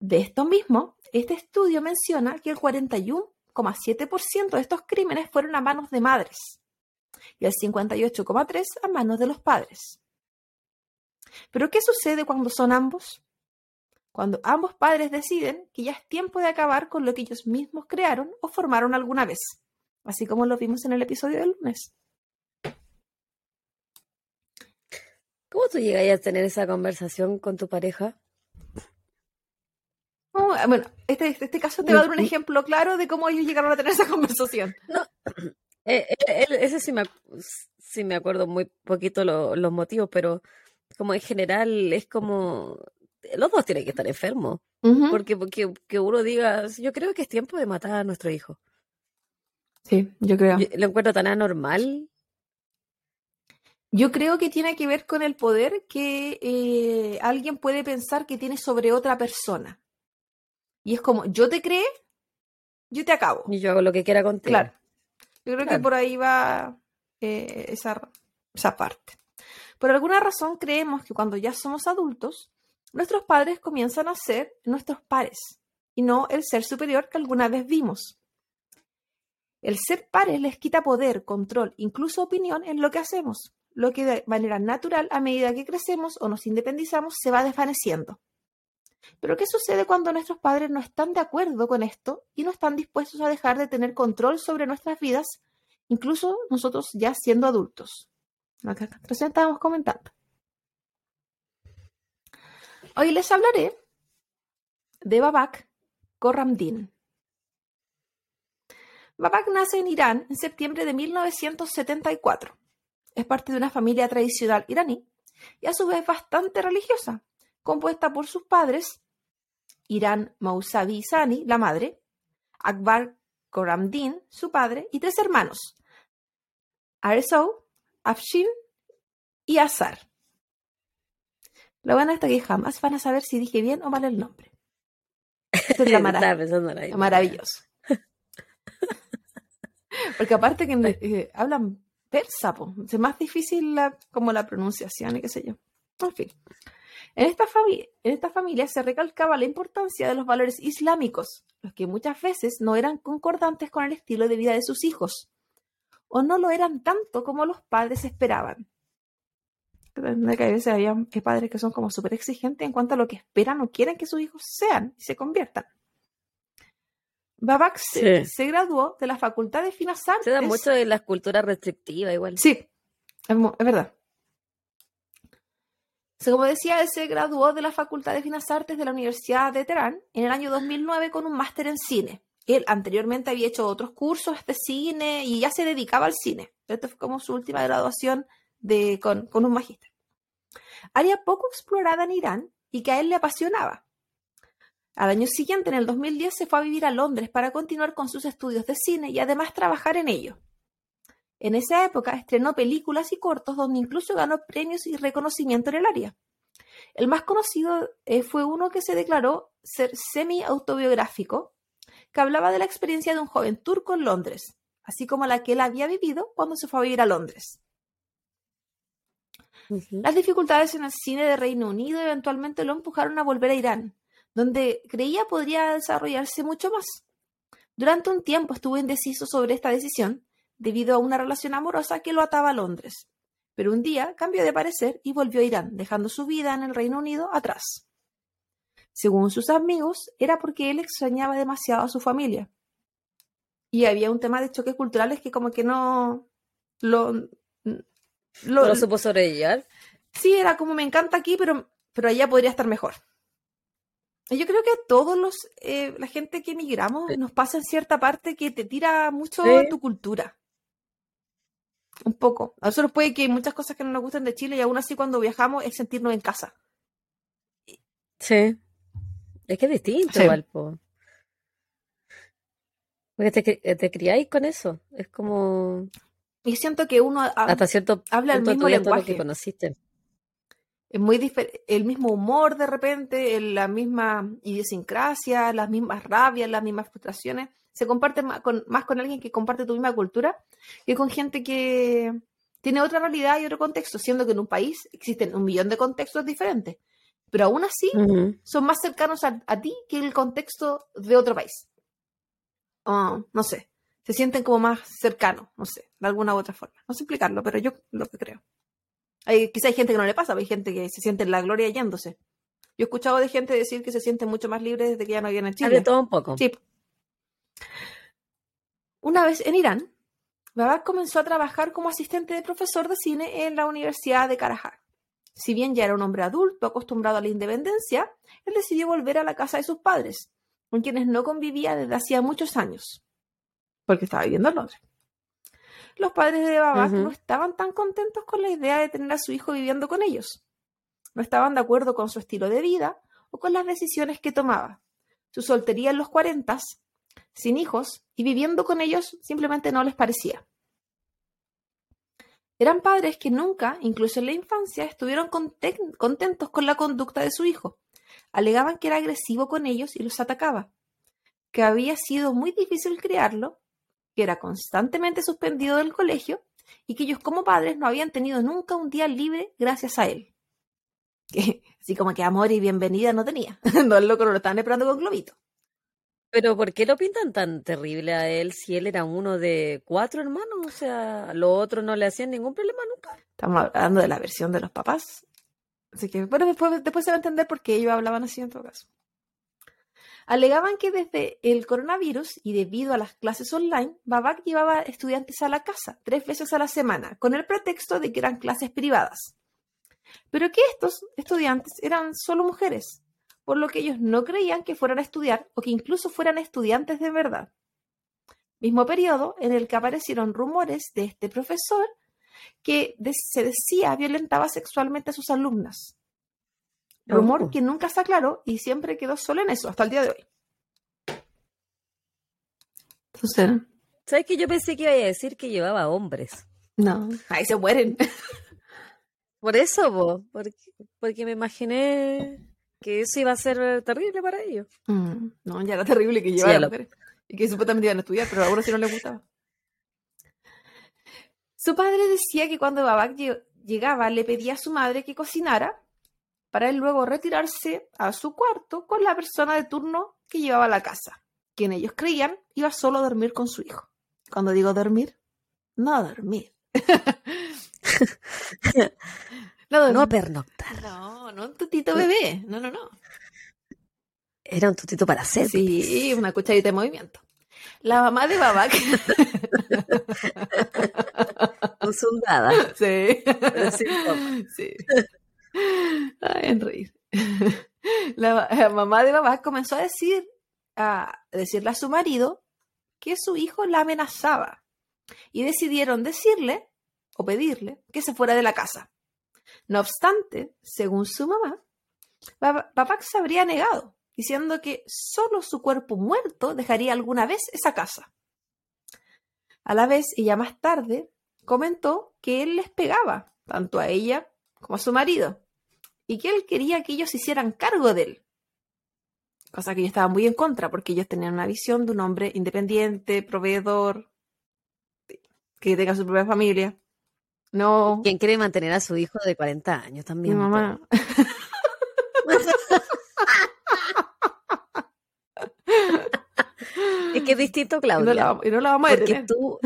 De esto mismo, este estudio menciona que el 41,7% de estos crímenes fueron a manos de madres y el 58,3% a manos de los padres. Pero ¿qué sucede cuando son ambos? Cuando ambos padres deciden que ya es tiempo de acabar con lo que ellos mismos crearon o formaron alguna vez, así como lo vimos en el episodio del lunes. ¿Cómo tú llegas a tener esa conversación con tu pareja? bueno, este, este caso te va a dar un ejemplo claro de cómo ellos llegaron a tener esa conversación. No, eh, eh, ese sí me, sí me acuerdo muy poquito los motivos, pero como en general es como los dos tienen que estar enfermos. Porque, porque que uno diga, yo creo que es tiempo de matar a nuestro hijo. Sí, yo creo. lo encuentro tan anormal. Yo creo que tiene que ver con el poder que eh, alguien puede pensar que tiene sobre otra persona. Y es como, yo te creo, yo te acabo. Y yo hago lo que quiera contigo. Claro. Yo creo que por ahí va eh, esa, esa parte. Por alguna razón creemos que cuando ya somos adultos, nuestros padres comienzan a ser nuestros pares y no el ser superior que alguna vez vimos. El ser pares les quita poder, control, incluso opinión en lo que hacemos, lo que de manera natural a medida que crecemos o nos independizamos se va desvaneciendo. Pero ¿qué sucede cuando nuestros padres no están de acuerdo con esto y no están dispuestos a dejar de tener control sobre nuestras vidas, incluso nosotros ya siendo adultos? Lo que estábamos comentando. Hoy les hablaré de Babak Korramdin. Babak nace en Irán en septiembre de 1974. Es parte de una familia tradicional iraní y a su vez bastante religiosa, compuesta por sus padres, Irán Mousavi Sani, la madre, Akbar Korramdin, su padre, y tres hermanos, Aresou, Afshin y Azar. Lo bueno es que jamás van a saber si dije bien o mal el nombre. Esto es la maravilloso. Porque aparte que eh, hablan persa, es más difícil como la pronunciación y qué sé yo. En fin. En esta, en esta familia se recalcaba la importancia de los valores islámicos, los que muchas veces no eran concordantes con el estilo de vida de sus hijos, o no lo eran tanto como los padres esperaban que a veces hay padres que son como súper exigentes en cuanto a lo que esperan o quieren que sus hijos sean y se conviertan. Babak se, graduó de la Facultad de Finas Artes. Se da mucho de la cultura restrictiva igual. Sí, es, verdad. Como decía, él se graduó de la Facultad de Finas Artes de la Universidad de Teherán en el año 2009 con un máster en cine. Él anteriormente había hecho otros cursos de cine y ya se dedicaba al cine. Esta fue como su última graduación con, un magíster. Área poco explorada en Irán y que a él le apasionaba. Al año siguiente, en el 2010, se fue a vivir a Londres para continuar con sus estudios de cine y además trabajar en ello. En esa época estrenó películas y cortos donde incluso ganó premios y reconocimiento en el área. El más conocido eh, fue uno que se declaró ser semi-autobiográfico, que hablaba de la experiencia de un joven turco en Londres, así como la que él había vivido cuando se fue a vivir a Londres. Las dificultades en el cine de Reino Unido eventualmente lo empujaron a volver a Irán, donde creía podría desarrollarse mucho más. Durante un tiempo estuvo indeciso sobre esta decisión, debido a una relación amorosa que lo ataba a Londres. Pero un día cambió de parecer y volvió a Irán, dejando su vida en el Reino Unido atrás. Según sus amigos, era porque él extrañaba demasiado a su familia. Y había un tema de choques culturales que como que no lo lo, ¿No supo sobrellevar? Sí, era como me encanta aquí, pero, pero allá podría estar mejor. Yo creo que a todos los, eh, la gente que emigramos, nos pasa en cierta parte que te tira mucho tu cultura. Un poco. A nosotros puede que hay muchas cosas que no nos gusten de Chile y aún así cuando viajamos es sentirnos en casa. Sí. Es que es distinto, Valpo. Porque te, te criáis con eso. Es como. Y siento que uno Hasta cierto habla el mismo lenguaje. que conociste. Es muy el mismo humor de repente, la misma idiosincrasia, las mismas rabias, las mismas frustraciones. Se comparte más con, más con alguien que comparte tu misma cultura que con gente que, tiene otra realidad y otro contexto, siendo que en un país existen un millón de contextos diferentes. Pero aún así, son más cercanos a, a ti que el contexto de otro país. No sé, se sienten como más cercanos, no sé, de alguna u otra forma. No sé explicarlo, pero yo lo que creo. Hay, quizá hay gente que no le pasa, pero hay gente que se siente en la gloria yéndose. Yo he escuchado de gente decir que se siente mucho más libre desde que ya no viene en Hay Chile. todo un poco. Sí. Una vez en Irán, Babak comenzó a trabajar como asistente de profesor de cine en la Universidad de Karahar. Si bien ya era un hombre adulto acostumbrado a la independencia, él decidió volver a la casa de sus padres, con quienes no convivía desde hacía muchos años, porque estaba viviendo en Londres. Los padres de Babak no estaban tan contentos con la idea de tener a su hijo viviendo con ellos. No estaban de acuerdo con su estilo de vida o con las decisiones que tomaba. Su soltería en los cuarentas, sin hijos y viviendo con ellos simplemente no les parecía. Eran padres que nunca, incluso en la infancia, estuvieron conten- contentos con la conducta de su hijo. Alegaban que era agresivo con ellos y los atacaba, que había sido muy difícil criarlo, que era constantemente suspendido del colegio y que ellos como padres no habían tenido nunca un día libre gracias a él. Que, así como que amor y bienvenida no tenía. No, el loco no lo estaban esperando con globito. Pero ¿por qué lo pintan tan terrible a él si él era uno de cuatro hermanos? O sea, los otros no le hacían ningún problema nunca. Estamos hablando de la versión de los papás. Así que, bueno, después, después se va a entender por qué ellos hablaban así en todo caso. Alegaban que desde el coronavirus y debido a las clases online, Babak llevaba estudiantes a la casa tres veces a la semana, con el pretexto de que eran clases privadas. Pero que estos estudiantes eran solo mujeres, por lo que ellos no creían que fueran a estudiar o que incluso fueran estudiantes de verdad. Mismo periodo en el que aparecieron rumores de este profesor que de- se decía violentaba sexualmente a sus alumnas. Rumor Oh. que nunca se aclaró y siempre quedó solo en eso hasta el día de hoy. Entonces, ¿Sabes que yo pensé que iba a decir que llevaba hombres? no, ahí se mueren. Por eso, vos, porque, porque me imaginé que eso iba a ser terrible para ellos. Mm, no, ya era terrible que Sí, llevara a lo- mujeres. Y que supuestamente iban a estudiar, pero a algunos sí no les gustaba. Su padre decía que cuando Babak lle- llegaba le pedía a su madre que cocinara para él luego retirarse a su cuarto con la persona de turno que llevaba a la casa, quien ellos creían iba solo a dormir con su hijo. Cuando digo dormir, no dormir. no. No pernoctar. no, no un tutito bebé. No, no, no. Era un tutito para hacer. Sí, una cucharita de movimiento. La mamá de Babak. Un sundada. sí. Sí. Ay, en reír. La, la mamá de Babak comenzó a decir, a decirle a su marido que su hijo la amenazaba. Y decidieron decirle o pedirle que se fuera de la casa. No obstante, según su mamá, Babak se habría negado, diciendo que solo su cuerpo muerto dejaría alguna vez esa casa. A la vez, ella más tarde comentó que él les pegaba, tanto a ella como a su marido, y que él quería que ellos se hicieran cargo de él. Cosa que yo estaba muy en contra, porque ellos tenían una visión de un hombre independiente, proveedor, que tenga su propia familia. No, ¿Quién quiere mantener a su hijo de 40 años mi también? mamá. Es que es distinto, Y no Claudia. la, y no la vamos a Porque detener. tú.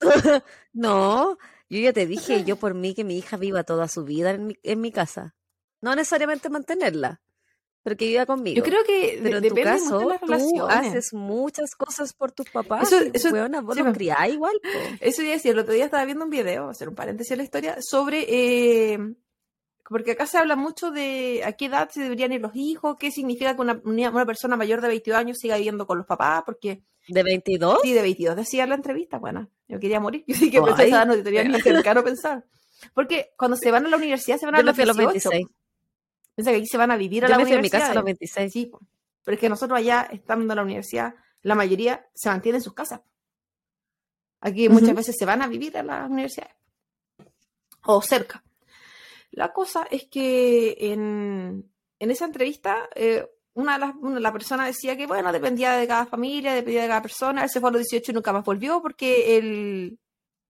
no, yo ya te dije, yo por mí que mi hija viva toda su vida en mi, en mi casa. No necesariamente mantenerla, pero que viva conmigo. Yo creo que de- pero en tu caso, de las tú relaciones. haces muchas cosas por tus papás. Eso- eso- weona, vos sí, los po. criás igual. po. Eso iba a decir, el otro día estaba viendo un video, a hacer un paréntesis en la historia, sobre, eh, porque acá se habla mucho de a qué edad se deberían ir los hijos, qué significa que una, una persona mayor de 22 años siga viviendo con los papás, porque ¿De 22? sí, de 22 decía en la entrevista, bueno, yo quería morir, yo sí que edad no tenía ni cercano pensar. Porque cuando se van a la universidad se van a Yo los a los 18. 26. Piensa que aquí se van a vivir a Yo la me fui a mi universidad. casa a los 26. Sí, pero es que nosotros allá, estando en la universidad, la mayoría se mantiene en sus casas. Aquí muchas veces se van a vivir a las universidades. O cerca. La cosa es que en, en esa entrevista, eh, una de las una, la persona decía que, bueno, dependía de cada familia, dependía de cada persona. Él se fue a los 18 y nunca más volvió porque el,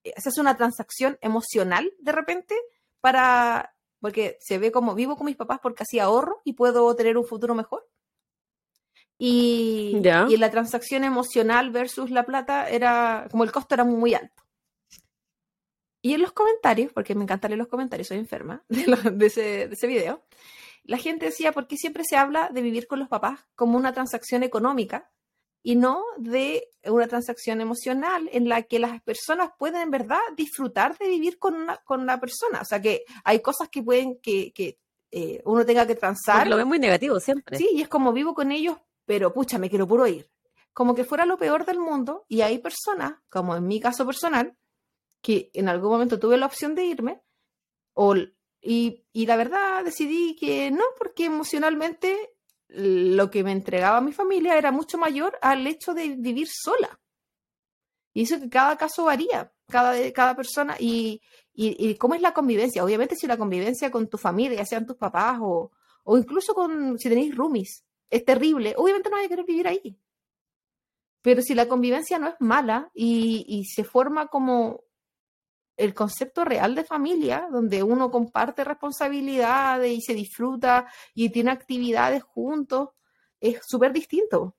eh, se hace una transacción emocional de repente para, porque se ve como vivo con mis papás porque así ahorro y puedo tener un futuro mejor. Y, y la transacción emocional versus la plata era, como el costo era muy alto. Y en los comentarios, porque me encanta leer los comentarios, soy enferma de, ese, de ese video, la gente decía, ¿por qué siempre se habla de vivir con los papás como una transacción económica y no de una transacción emocional en la que las personas pueden en verdad disfrutar de vivir con una, con una persona? O sea, que hay cosas que pueden, que, que eh, uno tenga que transar. lo ve muy negativo siempre. Sí, y es como vivo con ellos, pero pucha, me quiero puro ir. Como que fuera lo peor del mundo y hay personas, como en mi caso personal, que en algún momento tuve la opción de irme, o, y, y la verdad decidí que no, porque emocionalmente lo que me entregaba mi familia era mucho mayor al hecho de vivir sola. Y eso que cada caso varía, cada, cada persona, y, y, cómo es la convivencia. Obviamente si la convivencia con tu familia, ya sean tus papás o, o incluso con si tenéis roomies, es terrible, obviamente no hay que querer vivir ahí. Pero si la convivencia no es mala y, y se forma como el concepto real de familia, donde uno comparte responsabilidades y se disfruta y tiene actividades juntos, es súper distinto.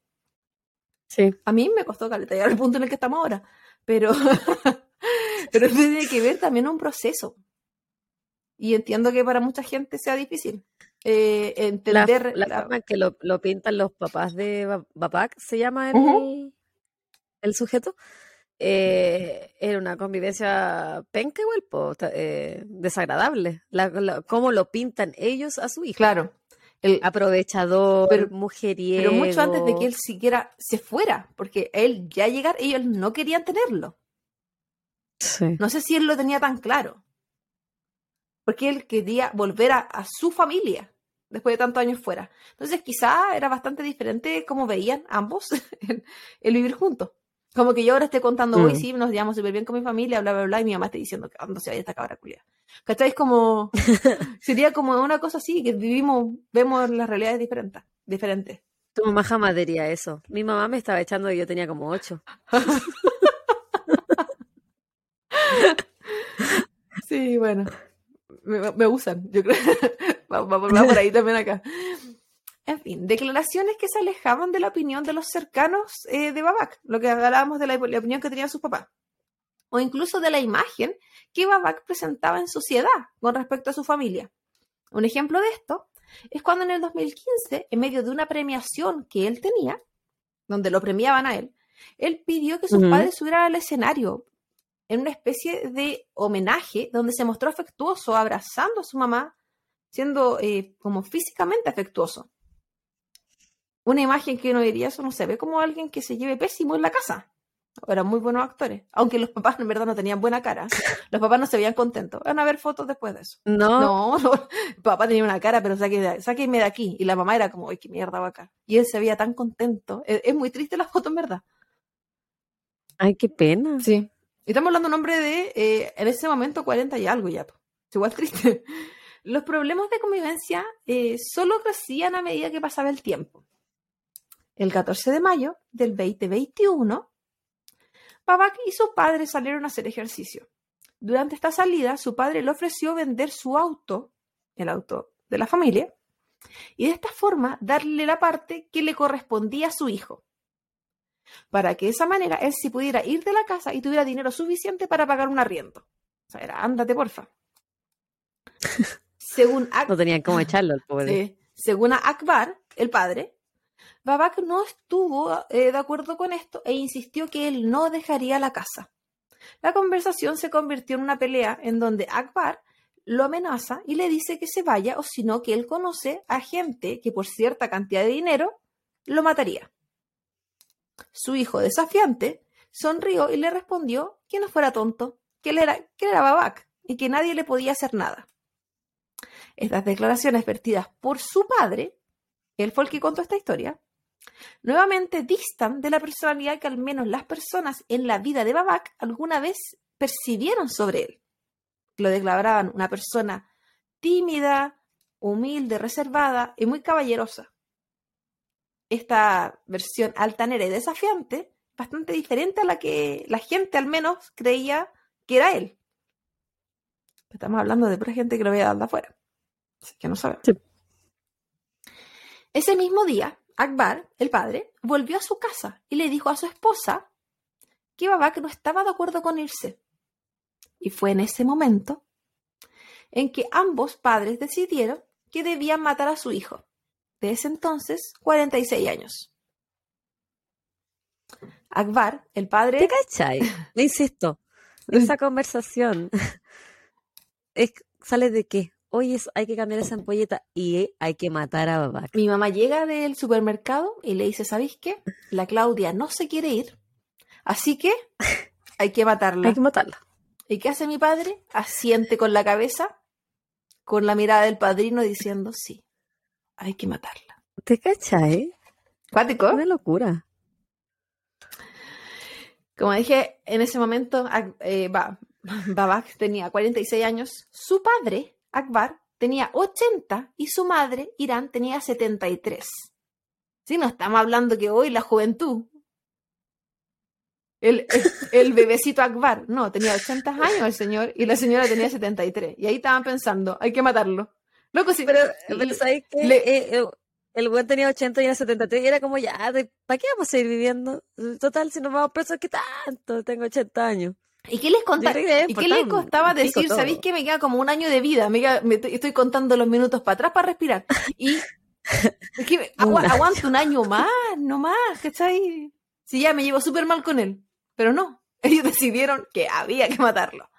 Sí. A mí me costó caleta llegar al punto en el que estamos ahora, pero, pero tiene que ver también un proceso. Y entiendo que para mucha gente sea difícil. Eh, entender la, forma en que lo, pintan los papás de Bapak, se llama el, el sujeto eh, era una convivencia penca igual, eh, desagradable. La, cómo lo pintan ellos a su hijo. Claro. El aprovechador, pero, mujeriego. Pero mucho antes de que él siquiera se fuera, porque él ya llegar, ellos no querían tenerlo. No sé si él lo tenía tan claro. Porque él quería volver a, a su familia después de tantos años fuera. Entonces quizá era bastante diferente cómo veían ambos el vivir juntos. Como que yo ahora esté contando, hoy mm. sí, nos llevamos súper bien con mi familia, bla, bla, bla, y mi mamá está diciendo que cuando se vaya esta cabra culia. ¿Cachai? Es como, sería como una cosa así, que vivimos, vemos las realidades diferentes. diferentes. Tu mamá jamás diría eso. Mi mamá me estaba echando y yo tenía como ocho. sí, bueno. Me, usan, yo creo. va, va por ahí también acá. En fin, declaraciones que se alejaban de la opinión de los cercanos eh, de Babak, lo que hablábamos de la, opinión que tenían sus papás, o incluso de la imagen que Babak presentaba en sociedad con respecto a su familia. Un ejemplo de esto es cuando en el 2015, en medio de una premiación que él tenía, donde lo premiaban a él, él pidió que sus padres subieran al escenario en una especie de homenaje donde se mostró afectuoso, abrazando a su mamá, siendo eh, como físicamente afectuoso una imagen que uno diría, eso no se ve como alguien que se lleve pésimo en la casa. Eran muy buenos actores, aunque los papás en verdad no tenían buena cara. Los papás no se veían contentos. Van a ver fotos después de eso. No. No, El papá tenía una cara, pero sáqueme de aquí. Y la mamá era como, ay, qué mierda va acá. Y él se veía tan contento. Es, muy triste la foto, en verdad. Ay, qué pena. Sí. Y estamos hablando de un hombre de, eh, en ese momento, 40 y algo ya. Es igual triste. Los problemas de convivencia eh, solo crecían a medida que pasaba el tiempo. El 14 de mayo del 2021, Babak y su padre salieron a hacer ejercicio. Durante esta salida, su padre le ofreció vender su auto, el auto de la familia, y de esta forma darle la parte que le correspondía a su hijo, para que de esa manera él sí pudiera ir de la casa y tuviera dinero suficiente para pagar un arriendo. O sea, era, ándate, porfa. según no tenían cómo echarlo el pobre. según Akbar, el padre, Babak no estuvo eh, de acuerdo con esto e insistió que él no dejaría la casa. La conversación se convirtió en una pelea en donde Akbar lo amenaza y le dice que se vaya o si no que él conoce a gente que por cierta cantidad de dinero lo mataría. Su hijo desafiante sonrió y le respondió que no fuera tonto, que él era, que era Babak y que nadie le podía hacer nada. Estas declaraciones vertidas por su padre, él fue el que contó esta historia, Nuevamente distan de la personalidad que al menos las personas en la vida de Babak alguna vez percibieron sobre él. Lo declaraban una persona tímida, humilde, reservada y muy caballerosa. Esta versión altanera y desafiante, bastante diferente a la que la gente al menos creía que era él. Estamos hablando de pura gente que lo veía de afuera. Así que no sabemos. Sí. Ese mismo día, Akbar, el padre, volvió a su casa y le dijo a su esposa que Babak no estaba de acuerdo con irse. Y fue en ese momento en que ambos padres decidieron que debían matar a su hijo, de ese entonces 46 años. Akbar, el padre... ¿Te cachai? Le insisto, esa conversación es, sale de qué? Hoy es, hay que cambiar esa ampolleta y hay que matar a Babak. Mi mamá llega del supermercado y le dice, ¿sabéis qué? La Claudia no se quiere ir, así que hay que matarla. Hay que matarla. ¿Y qué hace mi padre? Asiente con la cabeza, con la mirada del padrino diciendo, sí, hay que matarla. ¿Te cachai? ¿Cuático? Una locura. Como dije, en ese momento Ak- eh, Ba- Babak tenía 46 años, su padre, Akbar, tenía 80 y su madre, Irán, tenía 73. Sí, no estamos hablando que hoy la juventud, el, el, el bebecito Akbar, no, tenía 80 años el señor y la señora tenía 73. Y ahí estaban pensando, hay que matarlo. Loco, sí, Pero, ¿sabes qué? le- Eh, eh, el buen tenía 80 y era 73 y era como ya, ¿para qué vamos a seguir viviendo? Total, si nos vamos presos, ¿qué tanto? Tengo 80 años. ¿Y qué les, conta- Yo creo que debe ¿y qué les importar un costaba decir? todo. ¿Sabéis que me queda como un año de vida? Me queda- me estoy, contando los minutos para atrás para respirar. Y es que me- año. aguanto un año más, no más, ¿cachai? Si ya me llevo súper mal con él. Pero no, ellos decidieron que había que matarlo.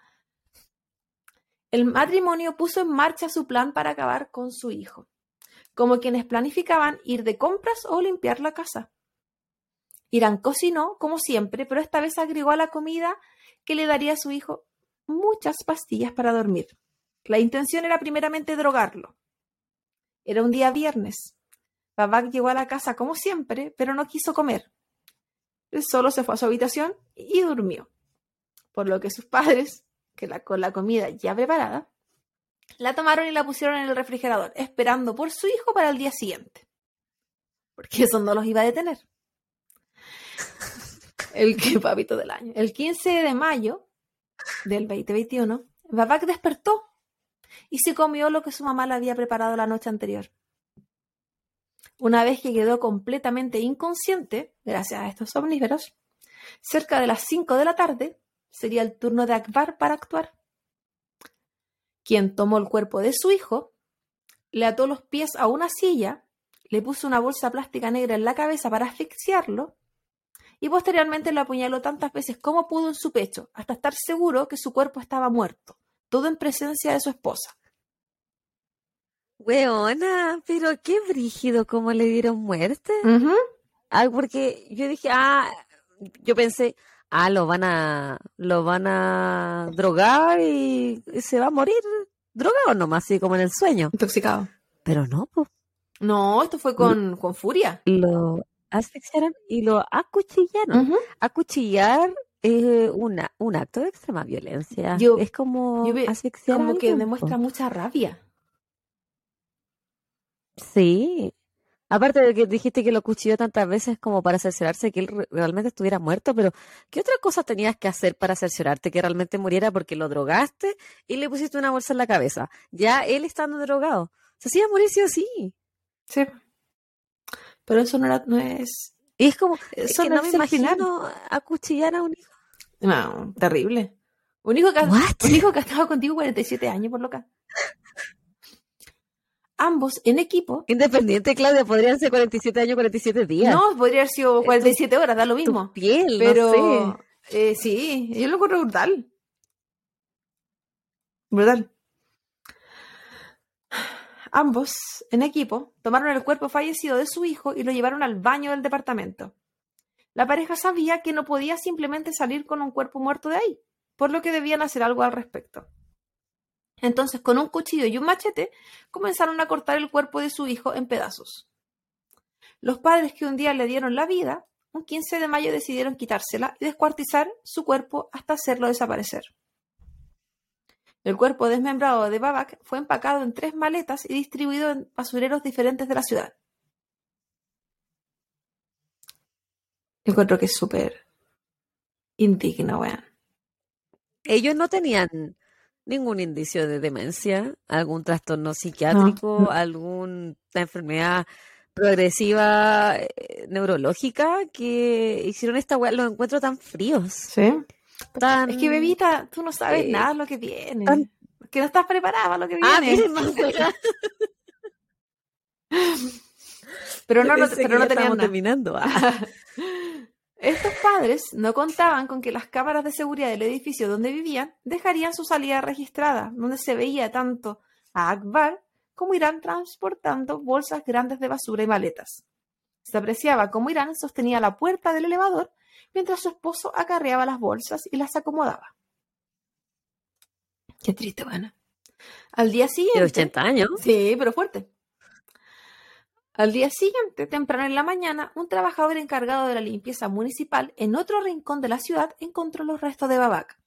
El matrimonio puso en marcha su plan para acabar con su hijo, como quienes planificaban ir de compras o limpiar la casa. Irán cocinó, como siempre, pero esta vez agregó a la comida que le daría a su hijo muchas pastillas para dormir. La intención era primeramente drogarlo. Era un día viernes. Babak llegó a la casa como siempre, pero no quiso comer. Solo se fue a su habitación y durmió. Por lo que sus padres, que con la comida ya preparada, la tomaron y la pusieron en el refrigerador, esperando por su hijo para el día siguiente. Porque eso no los iba a detener. El que papito del año. El 15 de mayo del 2021, Babak despertó y se comió lo que su mamá le había preparado la noche anterior. Una vez que quedó completamente inconsciente, gracias a estos omníferos, cerca de las 5 de la tarde sería el turno de Akbar para actuar. Quien tomó el cuerpo de su hijo, le ató los pies a una silla, le puso una bolsa plástica negra en la cabeza para asfixiarlo y posteriormente lo apuñaló tantas veces como pudo en su pecho, hasta estar seguro que su cuerpo estaba muerto, todo en presencia de su esposa. Weona, pero qué brígido cómo le dieron muerte. Ah, porque yo dije, ah, yo pensé, ah, lo van a, lo van a drogar y, y se va a morir drogado nomás, así como en el sueño. Intoxicado. Pero no, pues, No, esto fue con, con furia. lo asfixiaron y lo acuchillaron. Ujú. Acuchillar es una, un acto de extrema violencia. Yo- es como yo asfixiar Como que demuestra mucha rabia. Sí. Aparte de que dijiste que lo cuchilló tantas veces como para cerciorarse que él re- realmente estuviera muerto, pero ¿qué otra cosa tenías que hacer para cerciorarte que realmente muriera? Porque lo drogaste y le pusiste una bolsa en la cabeza. Ya él estando drogado. Se hacía morir sí o sí. Sí. Pero eso no, era, no es. Y es como, es Eso que no me es imagino acuchillar a un hijo. No, terrible. Un hijo, que, ha- What? un hijo que ha estado contigo 47 años, por loca. Ambos en equipo. Independiente, Claudia, podrían ser 47 años, 47 días. No, podría haber sido 47 horas, da lo tu mismo. piel, Pero no sé. eh, sí, yo lo encuentro brutal. Brutal. Ambos, en equipo, tomaron el cuerpo fallecido de su hijo y lo llevaron al baño del departamento. La pareja sabía que no podía simplemente salir con un cuerpo muerto de ahí, por lo que debían hacer algo al respecto. Entonces, con un cuchillo y un machete, comenzaron a cortar el cuerpo de su hijo en pedazos. Los padres que un día le dieron la vida, un 15 de mayo decidieron quitársela y descuartizar su cuerpo hasta hacerlo desaparecer. El cuerpo desmembrado de Babak fue empacado en tres maletas y distribuido en basureros diferentes de la ciudad. Encuentro que es súper indigno, weón. ellos no tenían ningún indicio de demencia, algún trastorno psiquiátrico, alguna enfermedad progresiva eh, neurológica que hicieron esta weá, los encuentro tan fríos. Sí. Es que, bebita, tú no sabes nada de lo que viene. Que no estás preparada para lo que ah, viene. Pero no, no, pero no tenían terminando. Ah. Estos padres no contaban con que las cámaras de seguridad del edificio donde vivían dejarían su salida registrada, donde se veía tanto a Akbar como Irán transportando bolsas grandes de basura y maletas. Se apreciaba cómo Irán sostenía la puerta del elevador mientras su esposo acarreaba las bolsas y las acomodaba. Qué triste, bueno. Al día siguiente. De 80 años. Sí, pero fuerte. Al día siguiente, temprano en la mañana, un trabajador encargado de la limpieza municipal en otro rincón de la ciudad encontró los restos de Babak.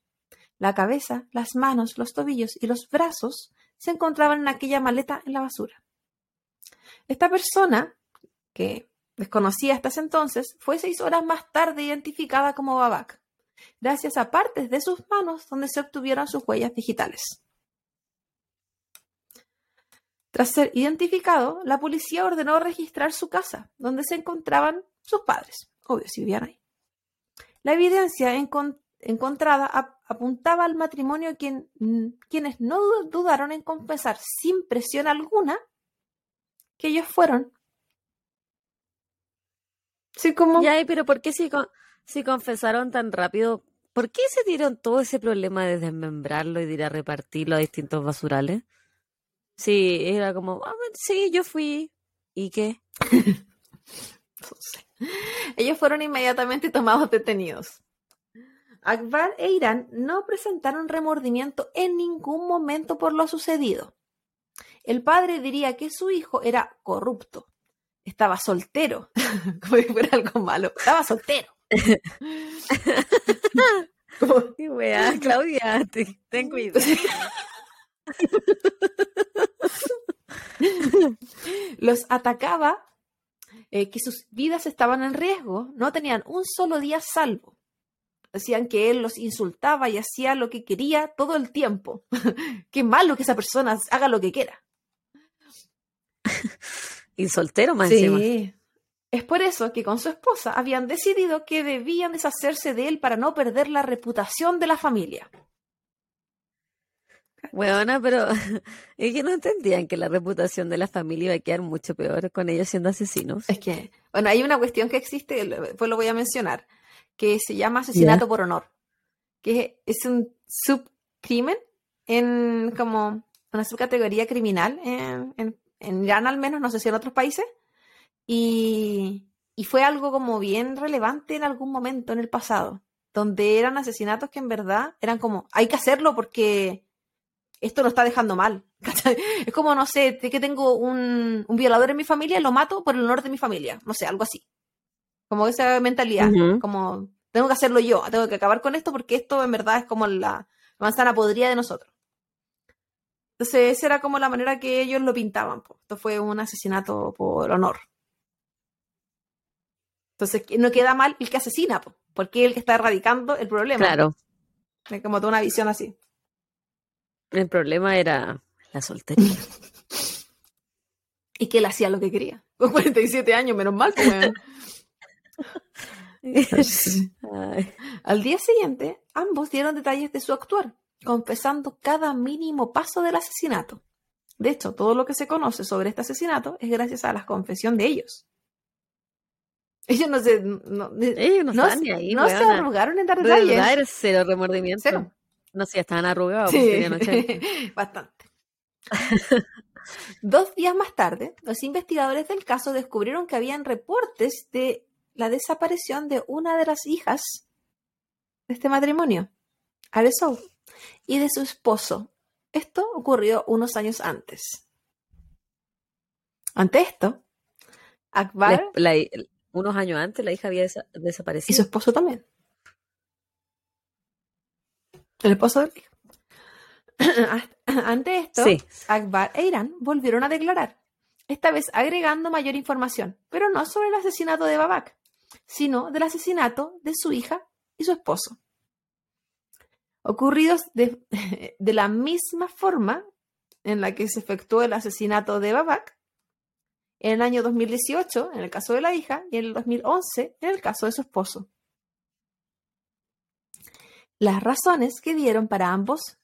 La cabeza, las manos, los tobillos y los brazos se encontraban en aquella maleta en la basura. Esta persona, que desconocía hasta ese entonces, fue seis horas más tarde identificada como Babak, gracias a partes de sus manos donde se obtuvieron sus huellas digitales. Tras ser identificado, la policía ordenó registrar su casa, donde se encontraban sus padres. Obvio, si vivían ahí. La evidencia encontrada apuntaba al matrimonio quienes no dudaron en confesar sin presión alguna que ellos fueron. Sí, como... Ya, pero ¿por qué si, si confesaron tan rápido? ¿Por qué se dieron todo ese problema de desmembrarlo y de ir a repartirlo a distintos basurales? Sí, era como, ah, sí, yo fui. ¿Y qué? Ellos fueron inmediatamente tomados detenidos. Akbar e Irán no presentaron remordimiento en ningún momento por lo sucedido. El padre diría que su hijo era corrupto, estaba soltero, como si fuera algo malo, estaba soltero. Wea, Claudia, ten cuidado. Los atacaba, eh, que sus vidas estaban en riesgo, no tenían un solo día salvo. Decían que él los insultaba y hacía lo que quería todo el tiempo. Qué malo que esa persona haga lo que quiera. Y soltero más sí. Es por eso que con su esposa habían decidido que debían deshacerse de él para no perder la reputación de la familia. Bueno, pero es que no entendían que la reputación de la familia iba a quedar mucho peor con ellos siendo asesinos. Es que, bueno, hay una cuestión que existe, pues lo voy a mencionar, que se llama asesinato por honor, que es un subcrimen en como una subcategoría criminal en, en, en Irán al menos, no sé si en otros países, y, y fue algo como bien relevante en algún momento en el pasado, donde eran asesinatos que en verdad eran como, hay que hacerlo porque esto lo está dejando mal. Es como, no sé, que tengo un, violador en mi familia, lo mato por el honor de mi familia. No sé, algo así. Como esa mentalidad. Como, tengo que hacerlo yo, tengo que acabar con esto porque esto en verdad es como la manzana podrida de nosotros. Entonces, esa era como la manera que ellos lo pintaban. Esto fue un asesinato por honor. Entonces, no queda mal el que asesina, porque es el que está erradicando el problema. Claro. Es como toda una visión así. El problema era la soltería. y que él hacía lo que quería. Con 47 años, menos mal. Pues, Al día siguiente, ambos dieron detalles de su actuar, confesando cada mínimo paso del asesinato. De hecho, todo lo que se conoce sobre este asesinato es gracias a la confesión de ellos. Ellos no se, no, ellos no, ahí, no se arrugaron en dar detalles. Cero remordimiento. Cero. No sé, estaban arrugados. Sí, bastante. Dos días más tarde, los investigadores del caso descubrieron que habían reportes de la desaparición de una de las hijas de este matrimonio, Aresou, y de su esposo. Esto ocurrió unos años antes. Ante esto, Akbar... unos años antes la hija había desaparecido. Y su esposo también. El esposo del Ante esto, Akbar e Irán volvieron a declarar, esta vez agregando mayor información, pero no sobre el asesinato de Babak, sino del asesinato de su hija y su esposo. Ocurridos de, de la misma forma en la que se efectuó el asesinato de Babak en el año 2018, en el caso de la hija, y en el 2011, en el caso de su esposo. Las razones que dieron para ambos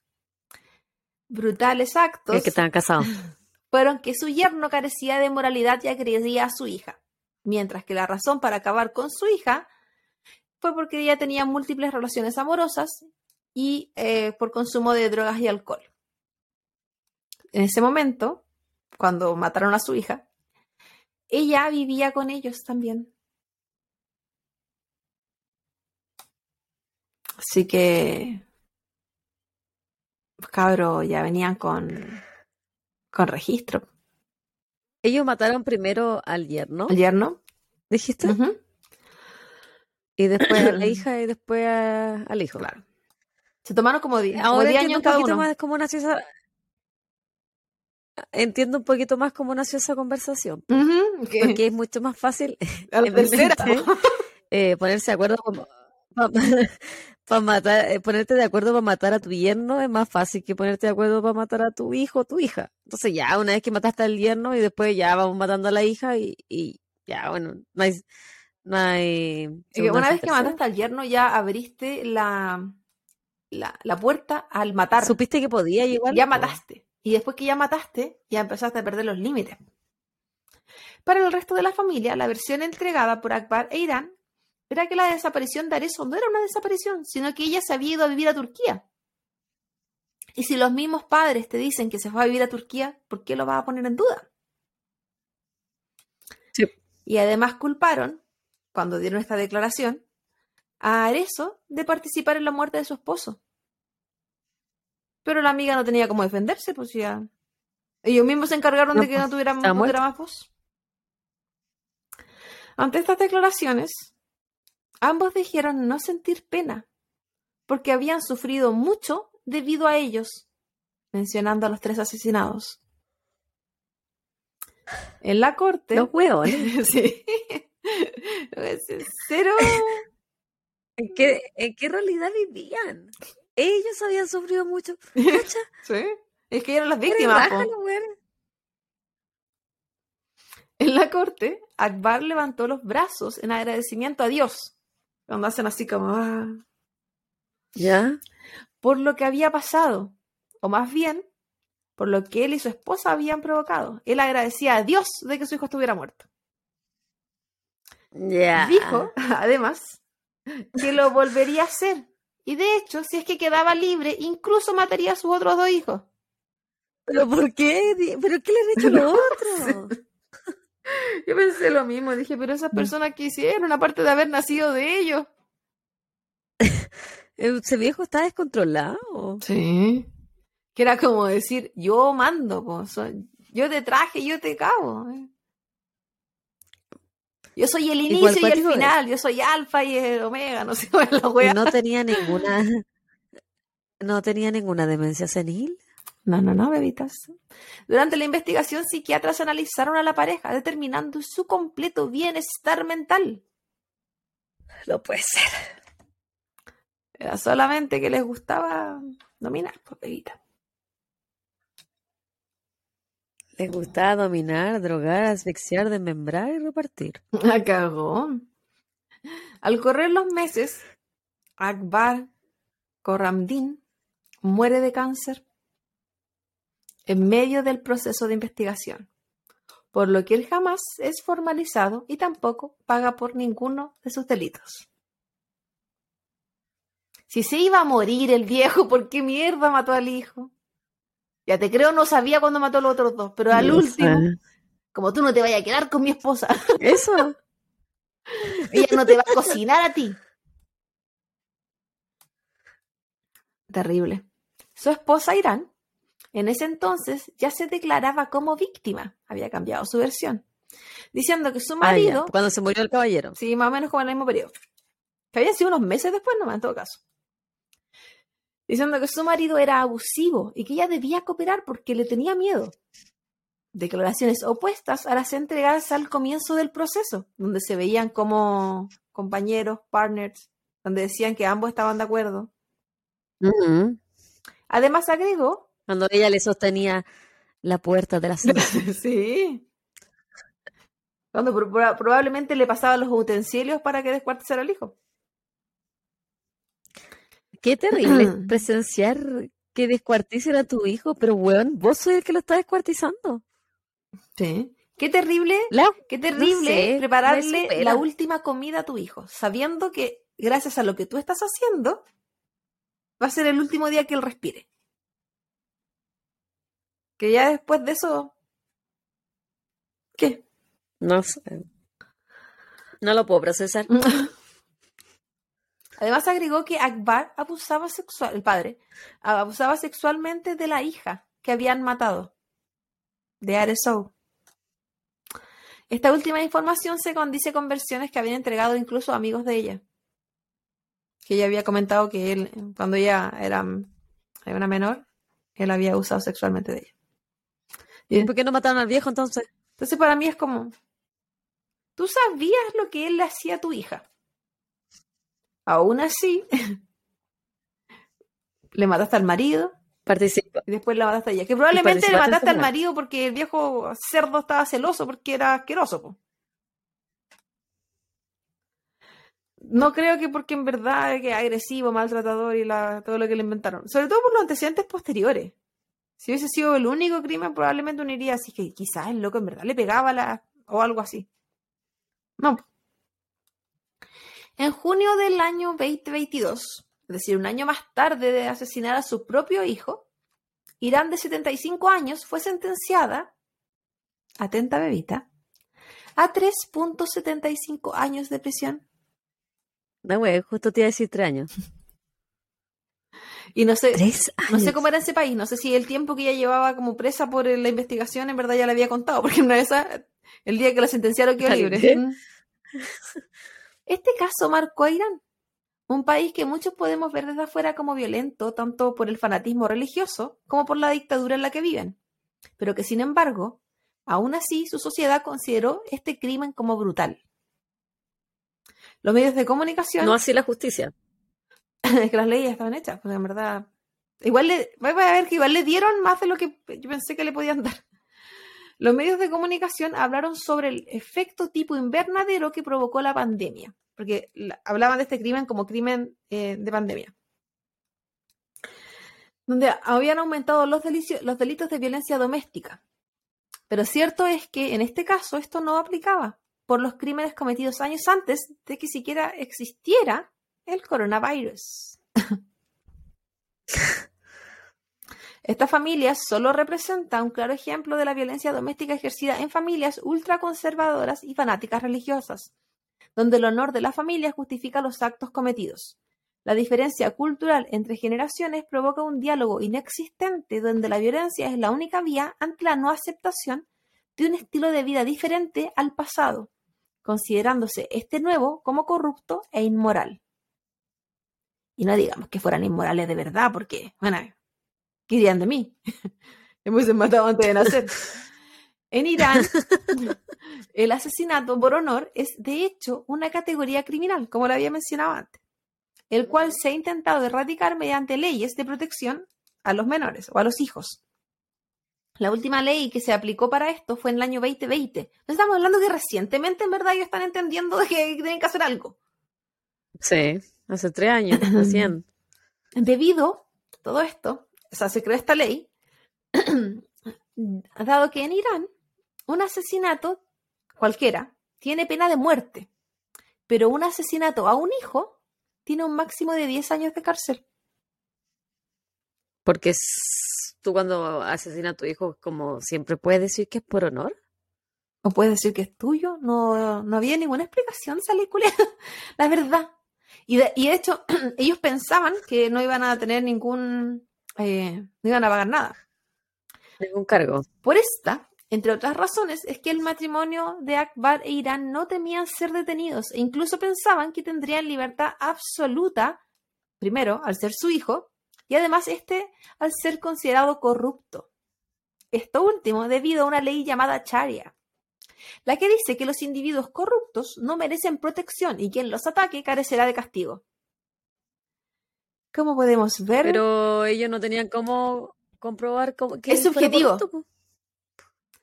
brutales actos Es que estaban casados. fueron que su yerno carecía de moralidad y agredía a su hija, mientras que la razón para acabar con su hija fue porque ella tenía múltiples relaciones amorosas y eh, por consumo de drogas y alcohol. En ese momento, cuando mataron a su hija, ella vivía con ellos también. Así que, cabros, ya venían con, con registro. Ellos mataron primero al yerno, ¿El yerno? dijiste, y después a la hija y después a- al hijo. Claro. Se tomaron como 10 como Ahora 10 entiendo años un cada poquito uno. más cómo nació esa... Entiendo un poquito más cómo nació esa conversación. Porque es mucho más fácil a la tercera, mente, eh, ponerse de acuerdo para matar, eh, ponerte de acuerdo para matar a tu yerno es más fácil que ponerte de acuerdo para matar a tu hijo o tu hija. Entonces ya, una vez que mataste al yerno y después ya vamos matando a la hija y, y ya, bueno, no hay, no hay una vez que mataste al yerno, ya abriste la, la, la puerta al matar. ¿Supiste que podía igual? ya mataste. Y después que ya mataste, ya empezaste a perder los límites. Para el resto de la familia, la versión entregada por Akbar e Irán era que la desaparición de Arezzo no era una desaparición, sino que ella se había ido a vivir a Turquía. Y si los mismos padres te dicen que se fue a vivir a Turquía, ¿por qué lo vas a poner en duda? Sí. Y además culparon, cuando dieron esta declaración, a Arezzo de participar en la muerte de su esposo. Pero la amiga no tenía cómo defenderse, pues ya. Ellos mismos se encargaron No, de que no pues, tuviera, estaba no tuviera más voz. Ante estas declaraciones, ambos dijeron no sentir pena, porque habían sufrido mucho debido a ellos, mencionando a los tres asesinados. En la corte. Los hueones. sí. Cero. ¿En qué, ¿En qué realidad vivían? Ellos habían sufrido mucho. ¿Cacha? Sí. Es que eran las víctimas. En la corte, Akbar levantó los brazos en agradecimiento a Dios. Cuando hacen así como. "Ah", ¿Ya? por lo que había pasado. O más bien, por lo que él y su esposa habían provocado. Él agradecía a Dios de que su hijo estuviera muerto. Ya. Dijo, además, que lo volvería a hacer. Y de hecho, si es que quedaba libre, incluso mataría a sus otros dos hijos. ¿Pero por qué? ¿Pero qué le han hecho los otros? Yo pensé lo mismo, dije, pero esas personas que hicieron, aparte de haber nacido de ellos. Ese viejo está descontrolado. Sí. Que era como decir, yo mando, po, soy- yo te traje, yo te cago. Yo soy el inicio y el es. final, yo soy alfa y el omega, no sé cuál es la Y wea. no tenía ninguna. No tenía ninguna demencia senil. No, no, no, bebitas. Durante la investigación, psiquiatras analizaron a la pareja, determinando su completo bienestar mental. No puede ser. Era solamente que les gustaba dominar, pues, bebita. Les gustaba dominar, drogar, asfixiar, desmembrar y repartir. La cagó. Al correr los meses, Akbar Corramdin muere de cáncer en medio del proceso de investigación, por lo que él jamás es formalizado y tampoco paga por ninguno de sus delitos. Si se iba a morir el viejo, ¿por qué mierda mató al hijo? Ya te creo, no sabía cuándo mató a los otros dos, pero al No último, sé. como tú no te vayas a quedar con mi esposa, Eso. ella no te va a cocinar a ti. Terrible. Su esposa Irán, en ese entonces, ya se declaraba como víctima. Había cambiado su versión. Diciendo que su Ah, ya, marido, Cuando se murió el caballero. sí, más o menos como en el mismo periodo, que había sido unos meses después, nomás, en todo caso. Diciendo que su marido era abusivo y que ella debía cooperar porque le tenía miedo. Declaraciones opuestas a las entregadas al comienzo del proceso, donde se veían como compañeros, partners, donde decían que ambos estaban de acuerdo. Además agregó, Cuando ella le sostenía la puerta de la sala. sí, cuando pro- proba- probablemente le pasaba los utensilios para que descuartizara al hijo. Qué terrible presenciar que descuarticen a tu hijo, pero weón, vos soy el que lo está descuartizando. Sí. Qué terrible, La- qué terrible sé, prepararle la última comida a tu hijo, sabiendo que gracias a lo que tú estás haciendo, va a ser el último día que él respire. Que ya después de eso, ¿qué? No sé. No lo puedo procesar. Además agregó que Akbar abusaba sexual, el padre, abusaba sexualmente de la hija que habían matado, de Aresou. Esta última información se condice con versiones que habían entregado incluso amigos de ella. Que ella había comentado que él, cuando ella era, era una menor, él había abusado sexualmente de ella. ¿Y por qué no mataron al viejo entonces? Entonces para mí es como, tú sabías lo que él le hacía a tu hija. Aún así, le mataste al marido Participa. y después la mataste a ella. Que probablemente le mataste al marido porque el viejo cerdo estaba celoso porque era asqueroso. po. No creo que porque en verdad que agresivo, maltratador y la, todo lo que le inventaron. Sobre todo por los antecedentes posteriores. Si hubiese sido el único crimen, probablemente uno iría así que quizás el loco en verdad le pegaba la, o algo así. No. En junio del año 2022, es decir, un año más tarde de asesinar a su propio hijo, Irán de 75 años fue sentenciada, atenta bebita, a 3.75 años de prisión. No, güey, justo te iba a decir tres años. Y no sé, no sé cómo era ese país, no sé si el tiempo que ella llevaba como presa por la investigación en verdad ya la había contado, porque una esas, el día que la sentenciaron quedó libre. Este caso marcó a Irán, un país que muchos podemos ver desde afuera como violento, tanto por el fanatismo religioso como por la dictadura en la que viven, pero que sin embargo, aún así su sociedad consideró este crimen como brutal. Los medios de comunicación No así la justicia. es que las leyes estaban hechas, porque en verdad. Igual le. Voy a ver que igual le dieron más de lo que yo pensé que le podían dar. Los medios de comunicación hablaron sobre el efecto tipo invernadero que provocó la pandemia, porque la- hablaban de este crimen como crimen eh, de pandemia. Donde habían aumentado los, los delitos de violencia doméstica. Pero cierto es que en este caso esto no aplicaba por los crímenes cometidos años antes de que siquiera existiera el coronavirus. Esta familia solo representa un claro ejemplo de la violencia doméstica ejercida en familias ultraconservadoras y fanáticas religiosas, donde el honor de la familia justifica los actos cometidos. La diferencia cultural entre generaciones provoca un diálogo inexistente donde la violencia es la única vía ante la no aceptación de un estilo de vida diferente al pasado, considerándose este nuevo como corrupto e inmoral. Y no digamos que fueran inmorales de verdad, porque, bueno, ¿qué dirían de mí? Me hubiesen matado antes de nacer. En Irán, el asesinato por honor es de hecho una categoría criminal, como lo había mencionado antes, el cual se ha intentado erradicar mediante leyes de protección a los menores o a los hijos. La última ley que se aplicó para esto fue en el año 2020. Entonces estamos hablando que recientemente en verdad ellos están entendiendo de que tienen que hacer algo. Sí, hace tres años, recién. Debido a todo esto, o sea, se creó esta ley, dado que en Irán un asesinato cualquiera tiene pena de muerte, pero un asesinato a un hijo tiene un máximo de 10 años de cárcel. Porque tú cuando asesinas a tu hijo, como siempre puedes decir que es por honor. O puedes decir que es tuyo, no, no había ninguna explicación, salí culiada, la verdad. Y de, y de hecho, ellos pensaban que no iban a tener ningún, eh, no iban a pagar nada. Ningún cargo. Por esta, entre otras razones, es que el matrimonio de Akbar e Irán no temían ser detenidos e incluso pensaban que tendrían libertad absoluta, primero, al ser su hijo, y además este al ser considerado corrupto. Esto último debido a una ley llamada Sharia, la que dice que los individuos corruptos no merecen protección y quien los ataque carecerá de castigo. ¿Cómo podemos ver? Pero ellos no tenían cómo comprobar cómo, que Es subjetivo. corrupto.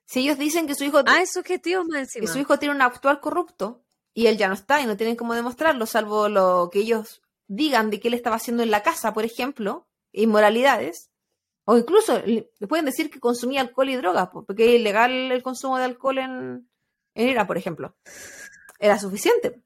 Si ellos dicen que su hijo, Ah, es subjetivo más encima. que su hijo tiene un actual corrupto y él ya no está y no tienen cómo demostrarlo, salvo lo que ellos digan de que él estaba haciendo en la casa, por ejemplo, inmoralidades, o incluso le pueden decir que consumía alcohol y drogas, po, porque es ilegal el consumo de alcohol en, en Irán, por ejemplo. Era suficiente.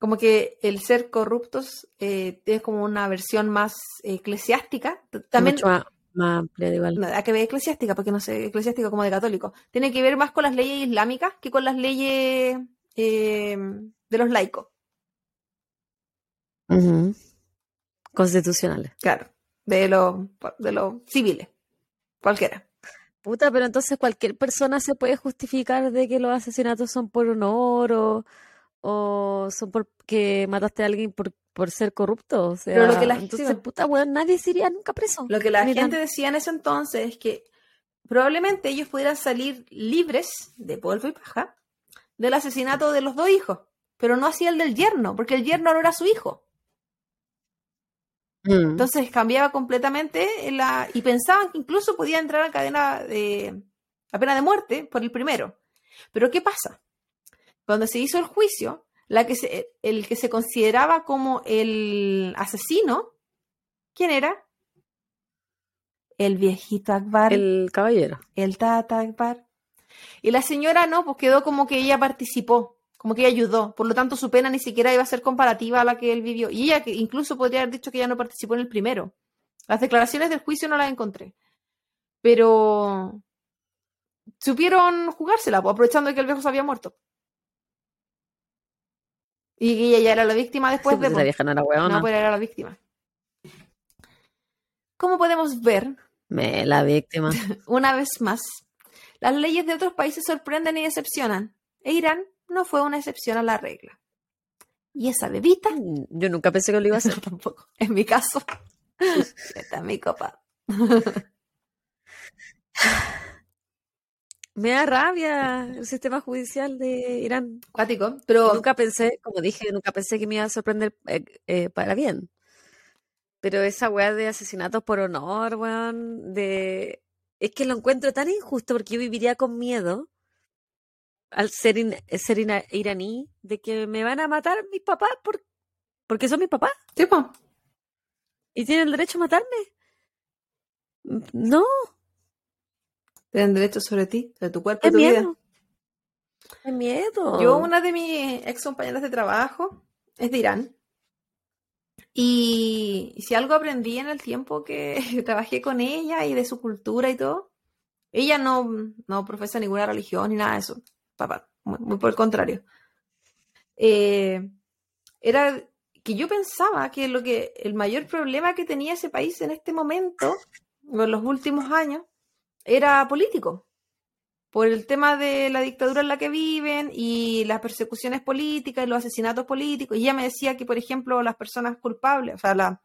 Como que el ser corruptos eh, es como una versión más eclesiástica. También, Mucho más, más amplia, igual. Nada que ver eclesiástica, porque no sé, eclesiástica como de católico. Tiene que ver más con las leyes islámicas que con las leyes eh, de los laicos. Constitucionales. Claro, de los de los civiles, cualquiera. Puta, pero entonces cualquier persona se puede justificar de que los asesinatos son por honor o, o son porque mataste a alguien por, por ser corrupto. O sea, Pero lo que la- entonces, sí. puta, weón, nadie se iría nunca preso. Lo que la Ni gente tan- decía en ese entonces es que probablemente ellos pudieran salir libres de polvo y paja del asesinato de los dos hijos, pero no hacía el del yerno, porque el yerno no era su hijo. Mm. Entonces cambiaba completamente la, y pensaban que incluso podía entrar a cadena de a pena de muerte por el primero. Pero ¿qué pasa? Cuando se hizo el juicio, la que se- el que se consideraba como el asesino, ¿quién era? El viejito Akbar, el, El caballero. Tata Akbar. Y la señora no, pues quedó como que ella participó, como que ella ayudó. Por lo tanto, su pena ni siquiera iba a ser comparativa a la que él vivió. Y ella que incluso podría haber dicho que ella no participó en el primero. Las declaraciones del juicio no las encontré. Pero supieron jugársela, pues, aprovechando de que el viejo se había muerto. Y que ella ya era la víctima después Sí, de... pues, esa vieja no era No, weona. pues era la víctima. ¿Cómo podemos ver Me, la víctima. una vez más, las leyes de otros países sorprenden y decepcionan. E Irán no fue una excepción a la regla. Y esa bebita, Yo nunca pensé que lo iba a hacer. tampoco. En mi caso, está en mi copa. Me da rabia el sistema judicial de Irán. Cuático, pero Nunca pensé, como dije, nunca pensé que me iba a sorprender eh, eh, para bien. Pero esa weá de asesinatos por honor, weón, de... Es que lo encuentro tan injusto porque yo viviría con miedo al ser, in- ser iraní de que me van a matar mis papás por, porque son mis papás sí, po. y tienen el derecho a matarme. No, tienen derecho sobre ti, sobre tu cuerpo y tu vida. miedo. Es miedo. Yo, una de mis ex compañeras de trabajo es de Irán. Y si algo aprendí en el tiempo que trabajé con ella y de su cultura y todo, ella no, no profesa ninguna religión ni nada de eso. Papá, muy, muy por el contrario. Eh, era que yo pensaba que lo que el mayor problema que tenía ese país en este momento, en los últimos años, era político por el tema de la dictadura en la que viven y las persecuciones políticas y los asesinatos políticos. Y ella me decía que, por ejemplo, las personas culpables, o sea, la,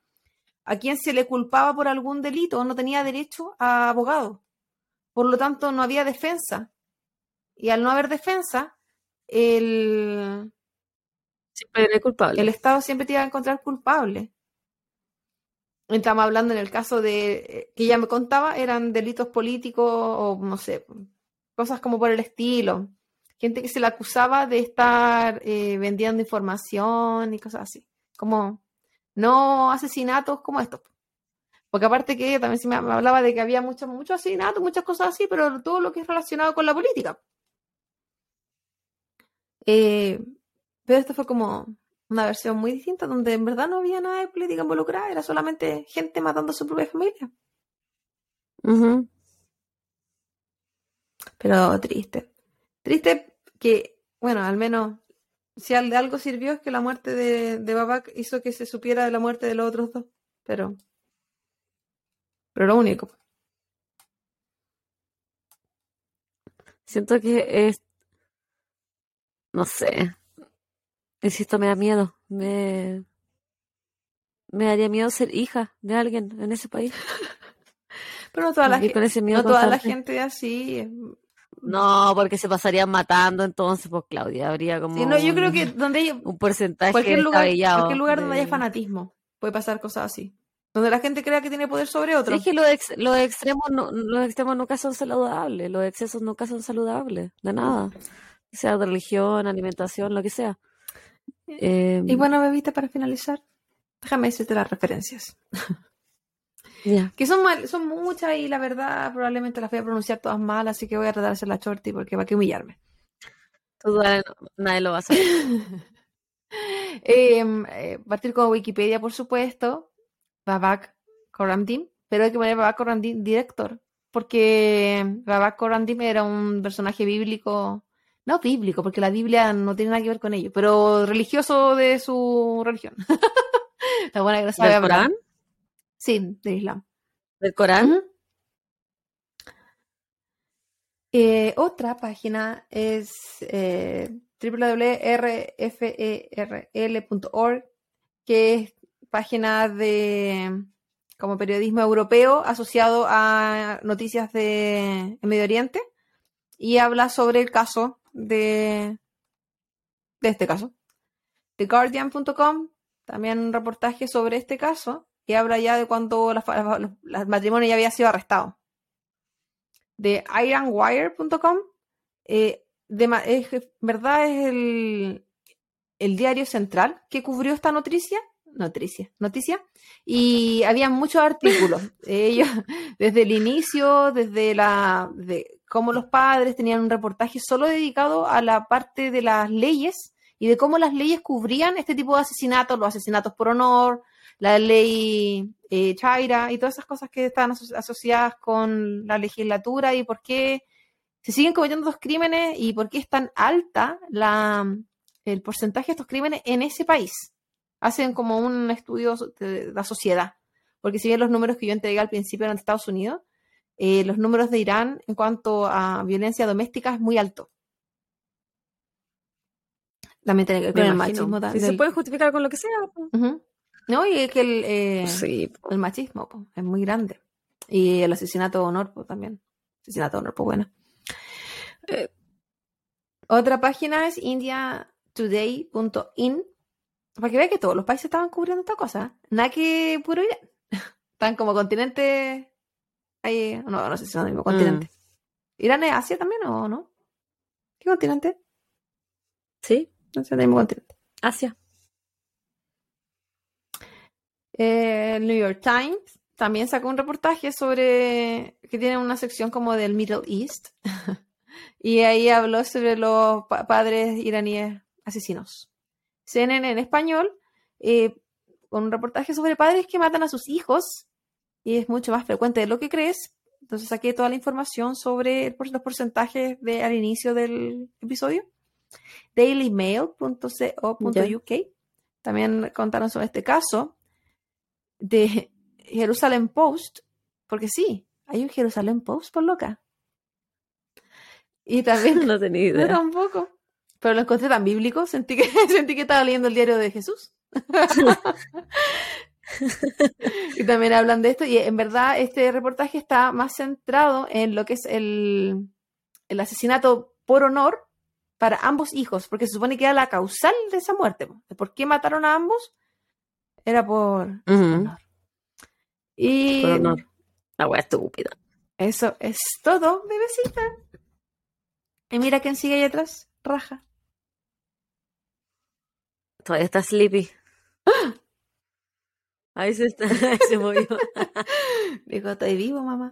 a quien se le culpaba por algún delito no tenía derecho a abogado. Por lo tanto, no había defensa. Y al no haber defensa, el, Siempre culpable. el Estado siempre te iba a encontrar culpable. Estamos hablando en el caso de que ella me contaba, eran delitos políticos o no sé, cosas como por el estilo. Gente que se le acusaba de estar eh, vendiendo información y cosas así. Como no asesinatos como estos. Porque aparte que también se me hablaba de que había muchos muchos asesinatos, muchas cosas así, pero todo lo que es relacionado con la política. Eh, pero esto fue como una versión muy distinta, donde en verdad no había nada de política involucrada, era solamente gente matando a su propia familia. Pero triste. Triste que, bueno, al menos si al- de algo sirvió es que la muerte de, de Babak hizo que se supiera de la muerte de los otros dos. Pero. Pero lo único. Siento que es, no sé, insisto, me da miedo, me, me daría miedo ser hija de alguien en ese país, Pero no toda la, con ese miedo no toda la gente así. No, porque se pasarían matando entonces, pues Claudia, habría como Sí, no, yo creo que donde hay, un porcentaje cualquier lugar, cualquier lugar donde haya fanatismo puede pasar cosas así. Donde la gente crea que tiene poder sobre Sí, otro. es que los, ex- los extremos no- los extremos nunca son saludables, los excesos nunca son saludables, de nada. Sea de religión, alimentación, lo que sea. Eh, Y bueno, bebita, para finalizar, déjame decirte las referencias. Que son mal, son muchas y la verdad probablemente las voy a pronunciar todas mal, así que voy a tratar de hacer la shorty porque va a que humillarme. No- nadie lo va a saber. Em, eh, partir con Wikipedia, por supuesto. Babak Korandim, pero hay que poner Babak Korandim director, porque Babak Korandim era un personaje bíblico, no bíblico, porque la Biblia no tiene nada que ver con ello, pero religioso de su religión. Está buena sabe ¿Del. Corán? Sí, del Islam. ¿Del Corán? Eh, otra página es eh, www.rferl.org, que es página de como periodismo europeo asociado a noticias de, en Medio Oriente y habla sobre el caso de, de este caso. TheGuardian.com, también un reportaje sobre este caso y habla ya de cuando el matrimonio ya había sido arrestado. De IronWire.com, eh, es, verdad es el, el diario central que cubrió esta noticia, noticia, noticia, y había muchos artículos. Ellos, desde el inicio, desde la, de cómo los padres tenían un reportaje solo dedicado a la parte de las leyes y de cómo las leyes cubrían este tipo de asesinatos, los asesinatos por honor, la ley eh, Chaira y todas esas cosas que están aso- asociadas con la legislatura y por qué se siguen cometiendo estos crímenes y por qué es tan alta la, el porcentaje de estos crímenes en ese país. Hacen como un estudio de la sociedad, porque si bien los números que yo entregué al principio eran de Estados Unidos, eh, los números de Irán en cuanto a violencia doméstica es muy alto. También tiene que ver con el machismo. Si se puede justificar con lo que sea. Ujú. No, y es que el, eh, Sí. el machismo po, es muy grande. Y el asesinato de honor po, también. Asesinato de honor, pues bueno. Eh, otra página es indiatoday.in. Para que vean que todos los países estaban cubriendo esta cosa. Nada que puro Irán. Están como continente. Ahí, no, no sé si son el mismo continente. ¿Irán es Asia también o no? ¿Qué continente? Sí, No sé, el mismo continente. Asia. Eh, el New York Times también sacó un reportaje sobre que tiene una sección como del Middle East y ahí habló sobre los pa- padres iraníes asesinos. CNN en español eh, con un reportaje sobre padres que matan a sus hijos y es mucho más frecuente de lo que crees. Entonces saqué toda la información sobre el los porcentajes de, al inicio del episodio. dailymail.co.uk también contaron sobre este caso de Jerusalem Post, porque sí, hay un Jerusalem Post por loca. Y también, No tenía idea. tampoco, pero lo encontré tan bíblico, sentí que, sentí que estaba leyendo el diario de Jesús. y también hablan de esto, y en verdad este reportaje está más centrado en lo que es el, el asesinato por honor para ambos hijos, porque se supone que era la causal de esa muerte. po. ¿De ¿Por qué mataron a ambos? Era por honor. Y Por honor. La wea estúpida. eso es todo, bebecita. Y mira quién sigue ahí atrás. Raja. Todavía está sleepy. Ahí se, está, ahí se movió. Dijo, estoy vivo, mamá.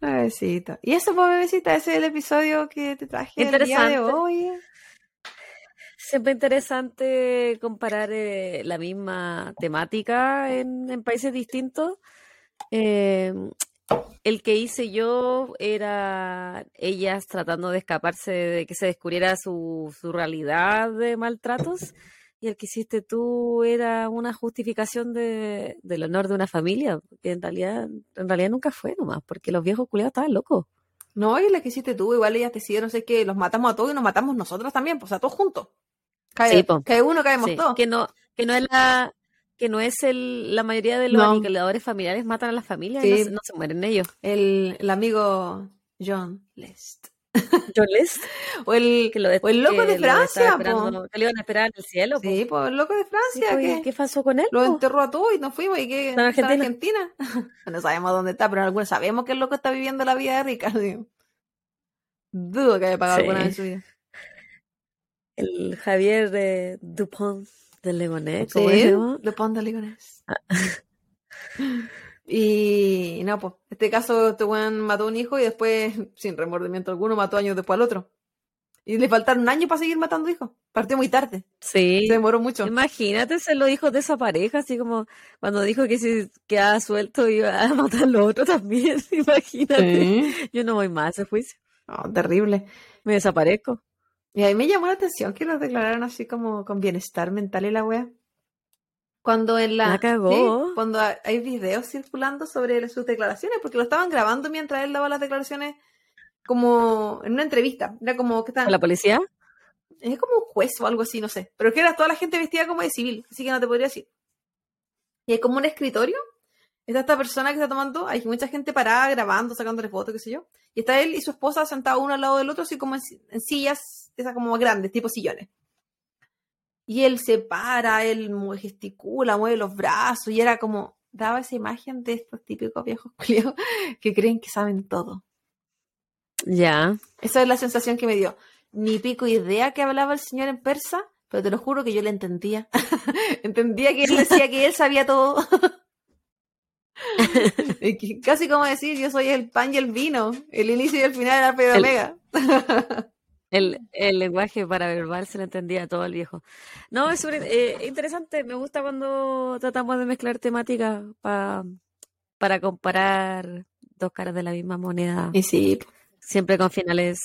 Bebecita. Y eso, pues, bebecita, ese es el episodio que te traje el día de hoy. Siempre interesante comparar eh, la misma temática en, en países distintos. Eh, el que hice yo era ellas tratando de escaparse de que se descubriera su, su realidad de maltratos. Y el que hiciste tú era una justificación de, del honor de una familia, que en realidad, en realidad nunca fue nomás, porque los viejos culiados estaban locos. No, y la que hiciste tú, igual ellas decidieron sé que los matamos a todos y nos matamos nosotras también, pues a todos juntos. Cae, Sí, po. cae uno, caemos Sí, todos. que no, que no es la, que no es el, la mayoría de los No. aniquiladores familiares matan a las familias y no, Sí. se- no se mueren ellos. El, el amigo John Lest. John. O el, Que lo de- o el loco que de lo Francia, esperando- que lo iban a esperar en el cielo. Sí, pues el loco de Francia, po, ¿y que ¿Qué pasó con él? lo po? enterró a todos y nos fuimos y que Está en Argentina. Argentina. no sabemos dónde está, pero algunos sabemos que el loco está viviendo la vida de rica. digo. Dudo que haya pagado Sí. alguna vez su vida. El Javier eh, Dupont del Legonet. ¿cómo Sí, se llama? Le pongo ligones. Y no, pues, en este caso, este weón mató a un hijo y después, sin remordimiento alguno, mató años después al otro. Y le faltaron años para seguir matando hijos. Partió muy tarde. Sí. Se demoró mucho. Imagínate ser los hijos de esa pareja, así como cuando dijo que si quedaba suelto iba a matar a los otros también. Imagínate. Sí. Yo no voy más a ese juicio. No, terrible. Me desaparezco. Y a mí me llamó la atención que los declararon así como con bienestar mental y la wea. Cuando en la. La cagó. sí, cuando ha- hay videos circulando sobre sus declaraciones, porque lo estaban grabando mientras él daba las declaraciones como en una entrevista. Era como que ¿Con estaban. la policía? Es como un juez o algo así, no sé. Pero es que era toda la gente vestida como de civil, así que no te podría decir. Y es como un escritorio. Está esta persona que está tomando, hay mucha gente parada grabando, sacándole fotos, qué sé yo. Y está él y su esposa sentados uno al lado del otro, así como en, en sillas, esas como grandes, tipo sillones. Y él se para, él gesticula, mueve los brazos, y era como, daba esa imagen de estos típicos viejos culiados que creen que saben todo. Ya. Esa es la sensación que me dio. Ni pico idea que hablaba el señor en persa, pero te lo juro que yo le entendía. entendía que él decía que él sabía todo. Casi como decir, yo soy el pan y el vino, el inicio y el final el El- omega. El, el lenguaje paraverbal se le entendía a todo el viejo. No, es eh, interesante. Me gusta cuando tratamos de mezclar temáticas pa- para comparar dos caras de la misma moneda, Y sí, siempre con finales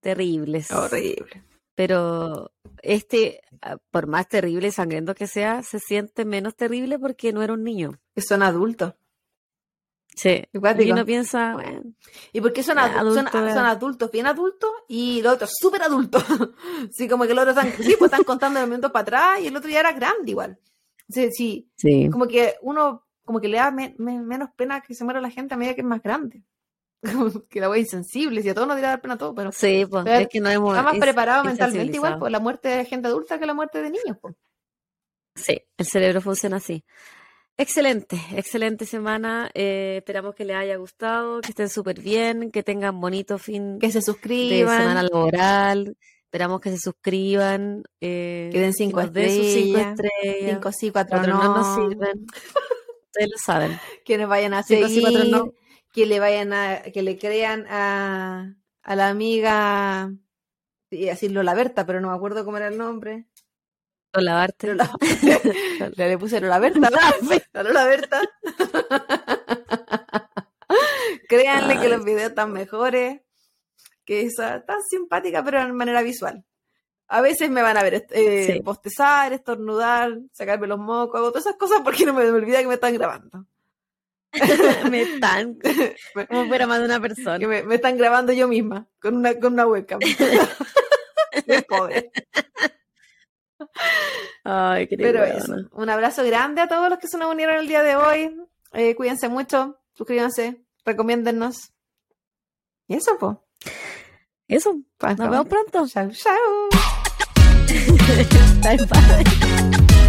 terribles. horrible. Pero este, ah, por más terrible y sangriento que sea, se siente menos terrible porque no era un niño. Son adultos. Sí. Y uno piensa, bueno, ¿Y por qué son, adu- son, adulto, son adultos, bien adultos, y los otros súper adultos? sí, como que los otros están, sí, pues están contando elementos para atrás, y el otro ya era grande igual. Sí, sí, sí. como que uno como que le da me- me- menos pena que se muera la gente a medida que es más grande. Que la wea insensible, si a todos nos dar pena a todos, pero Sí, pues, Pero es que no hemos está más preparado mentalmente igual por la muerte de gente adulta que la muerte de niños. pues. Sí, el cerebro funciona así. Excelente, excelente semana. eh, esperamos que les haya gustado, que estén súper bien, que tengan bonito fin Que se de semana suscriban, laboral. Esperamos que se suscriban. eh, Que den cinco den sus cinco estrellas, estrellas. cinco sí, cuatro, Cuatro no nos no, sirven. Ustedes lo saben. que nos vayan a Cinco sí, seguir, cuatro no. que le vayan a, que le crean a, a la amiga, y decirlo la Berta, pero no me acuerdo cómo era el nombre. Lo lavarte. Le, le puse Lola Berta. La Lola Berta. Créanle que los videos están mejores, que esa tan simpática, pero de manera visual. A veces me van a ver eh, Sí. bostezar, estornudar, sacarme los mocos, hago todas esas cosas porque no me, me olvida que me están grabando. me están como fuera más de una persona. Que me, me están grabando yo misma, con una, con una webcam. Pobre. Ay, qué Pero eso, un abrazo grande a todos los que se nos unieron el día de hoy. Eh, cuídense mucho, suscríbanse, recomiéndennos. Y eso, pues. Eso, nos vemos pronto. Chao, chao. Bye bye.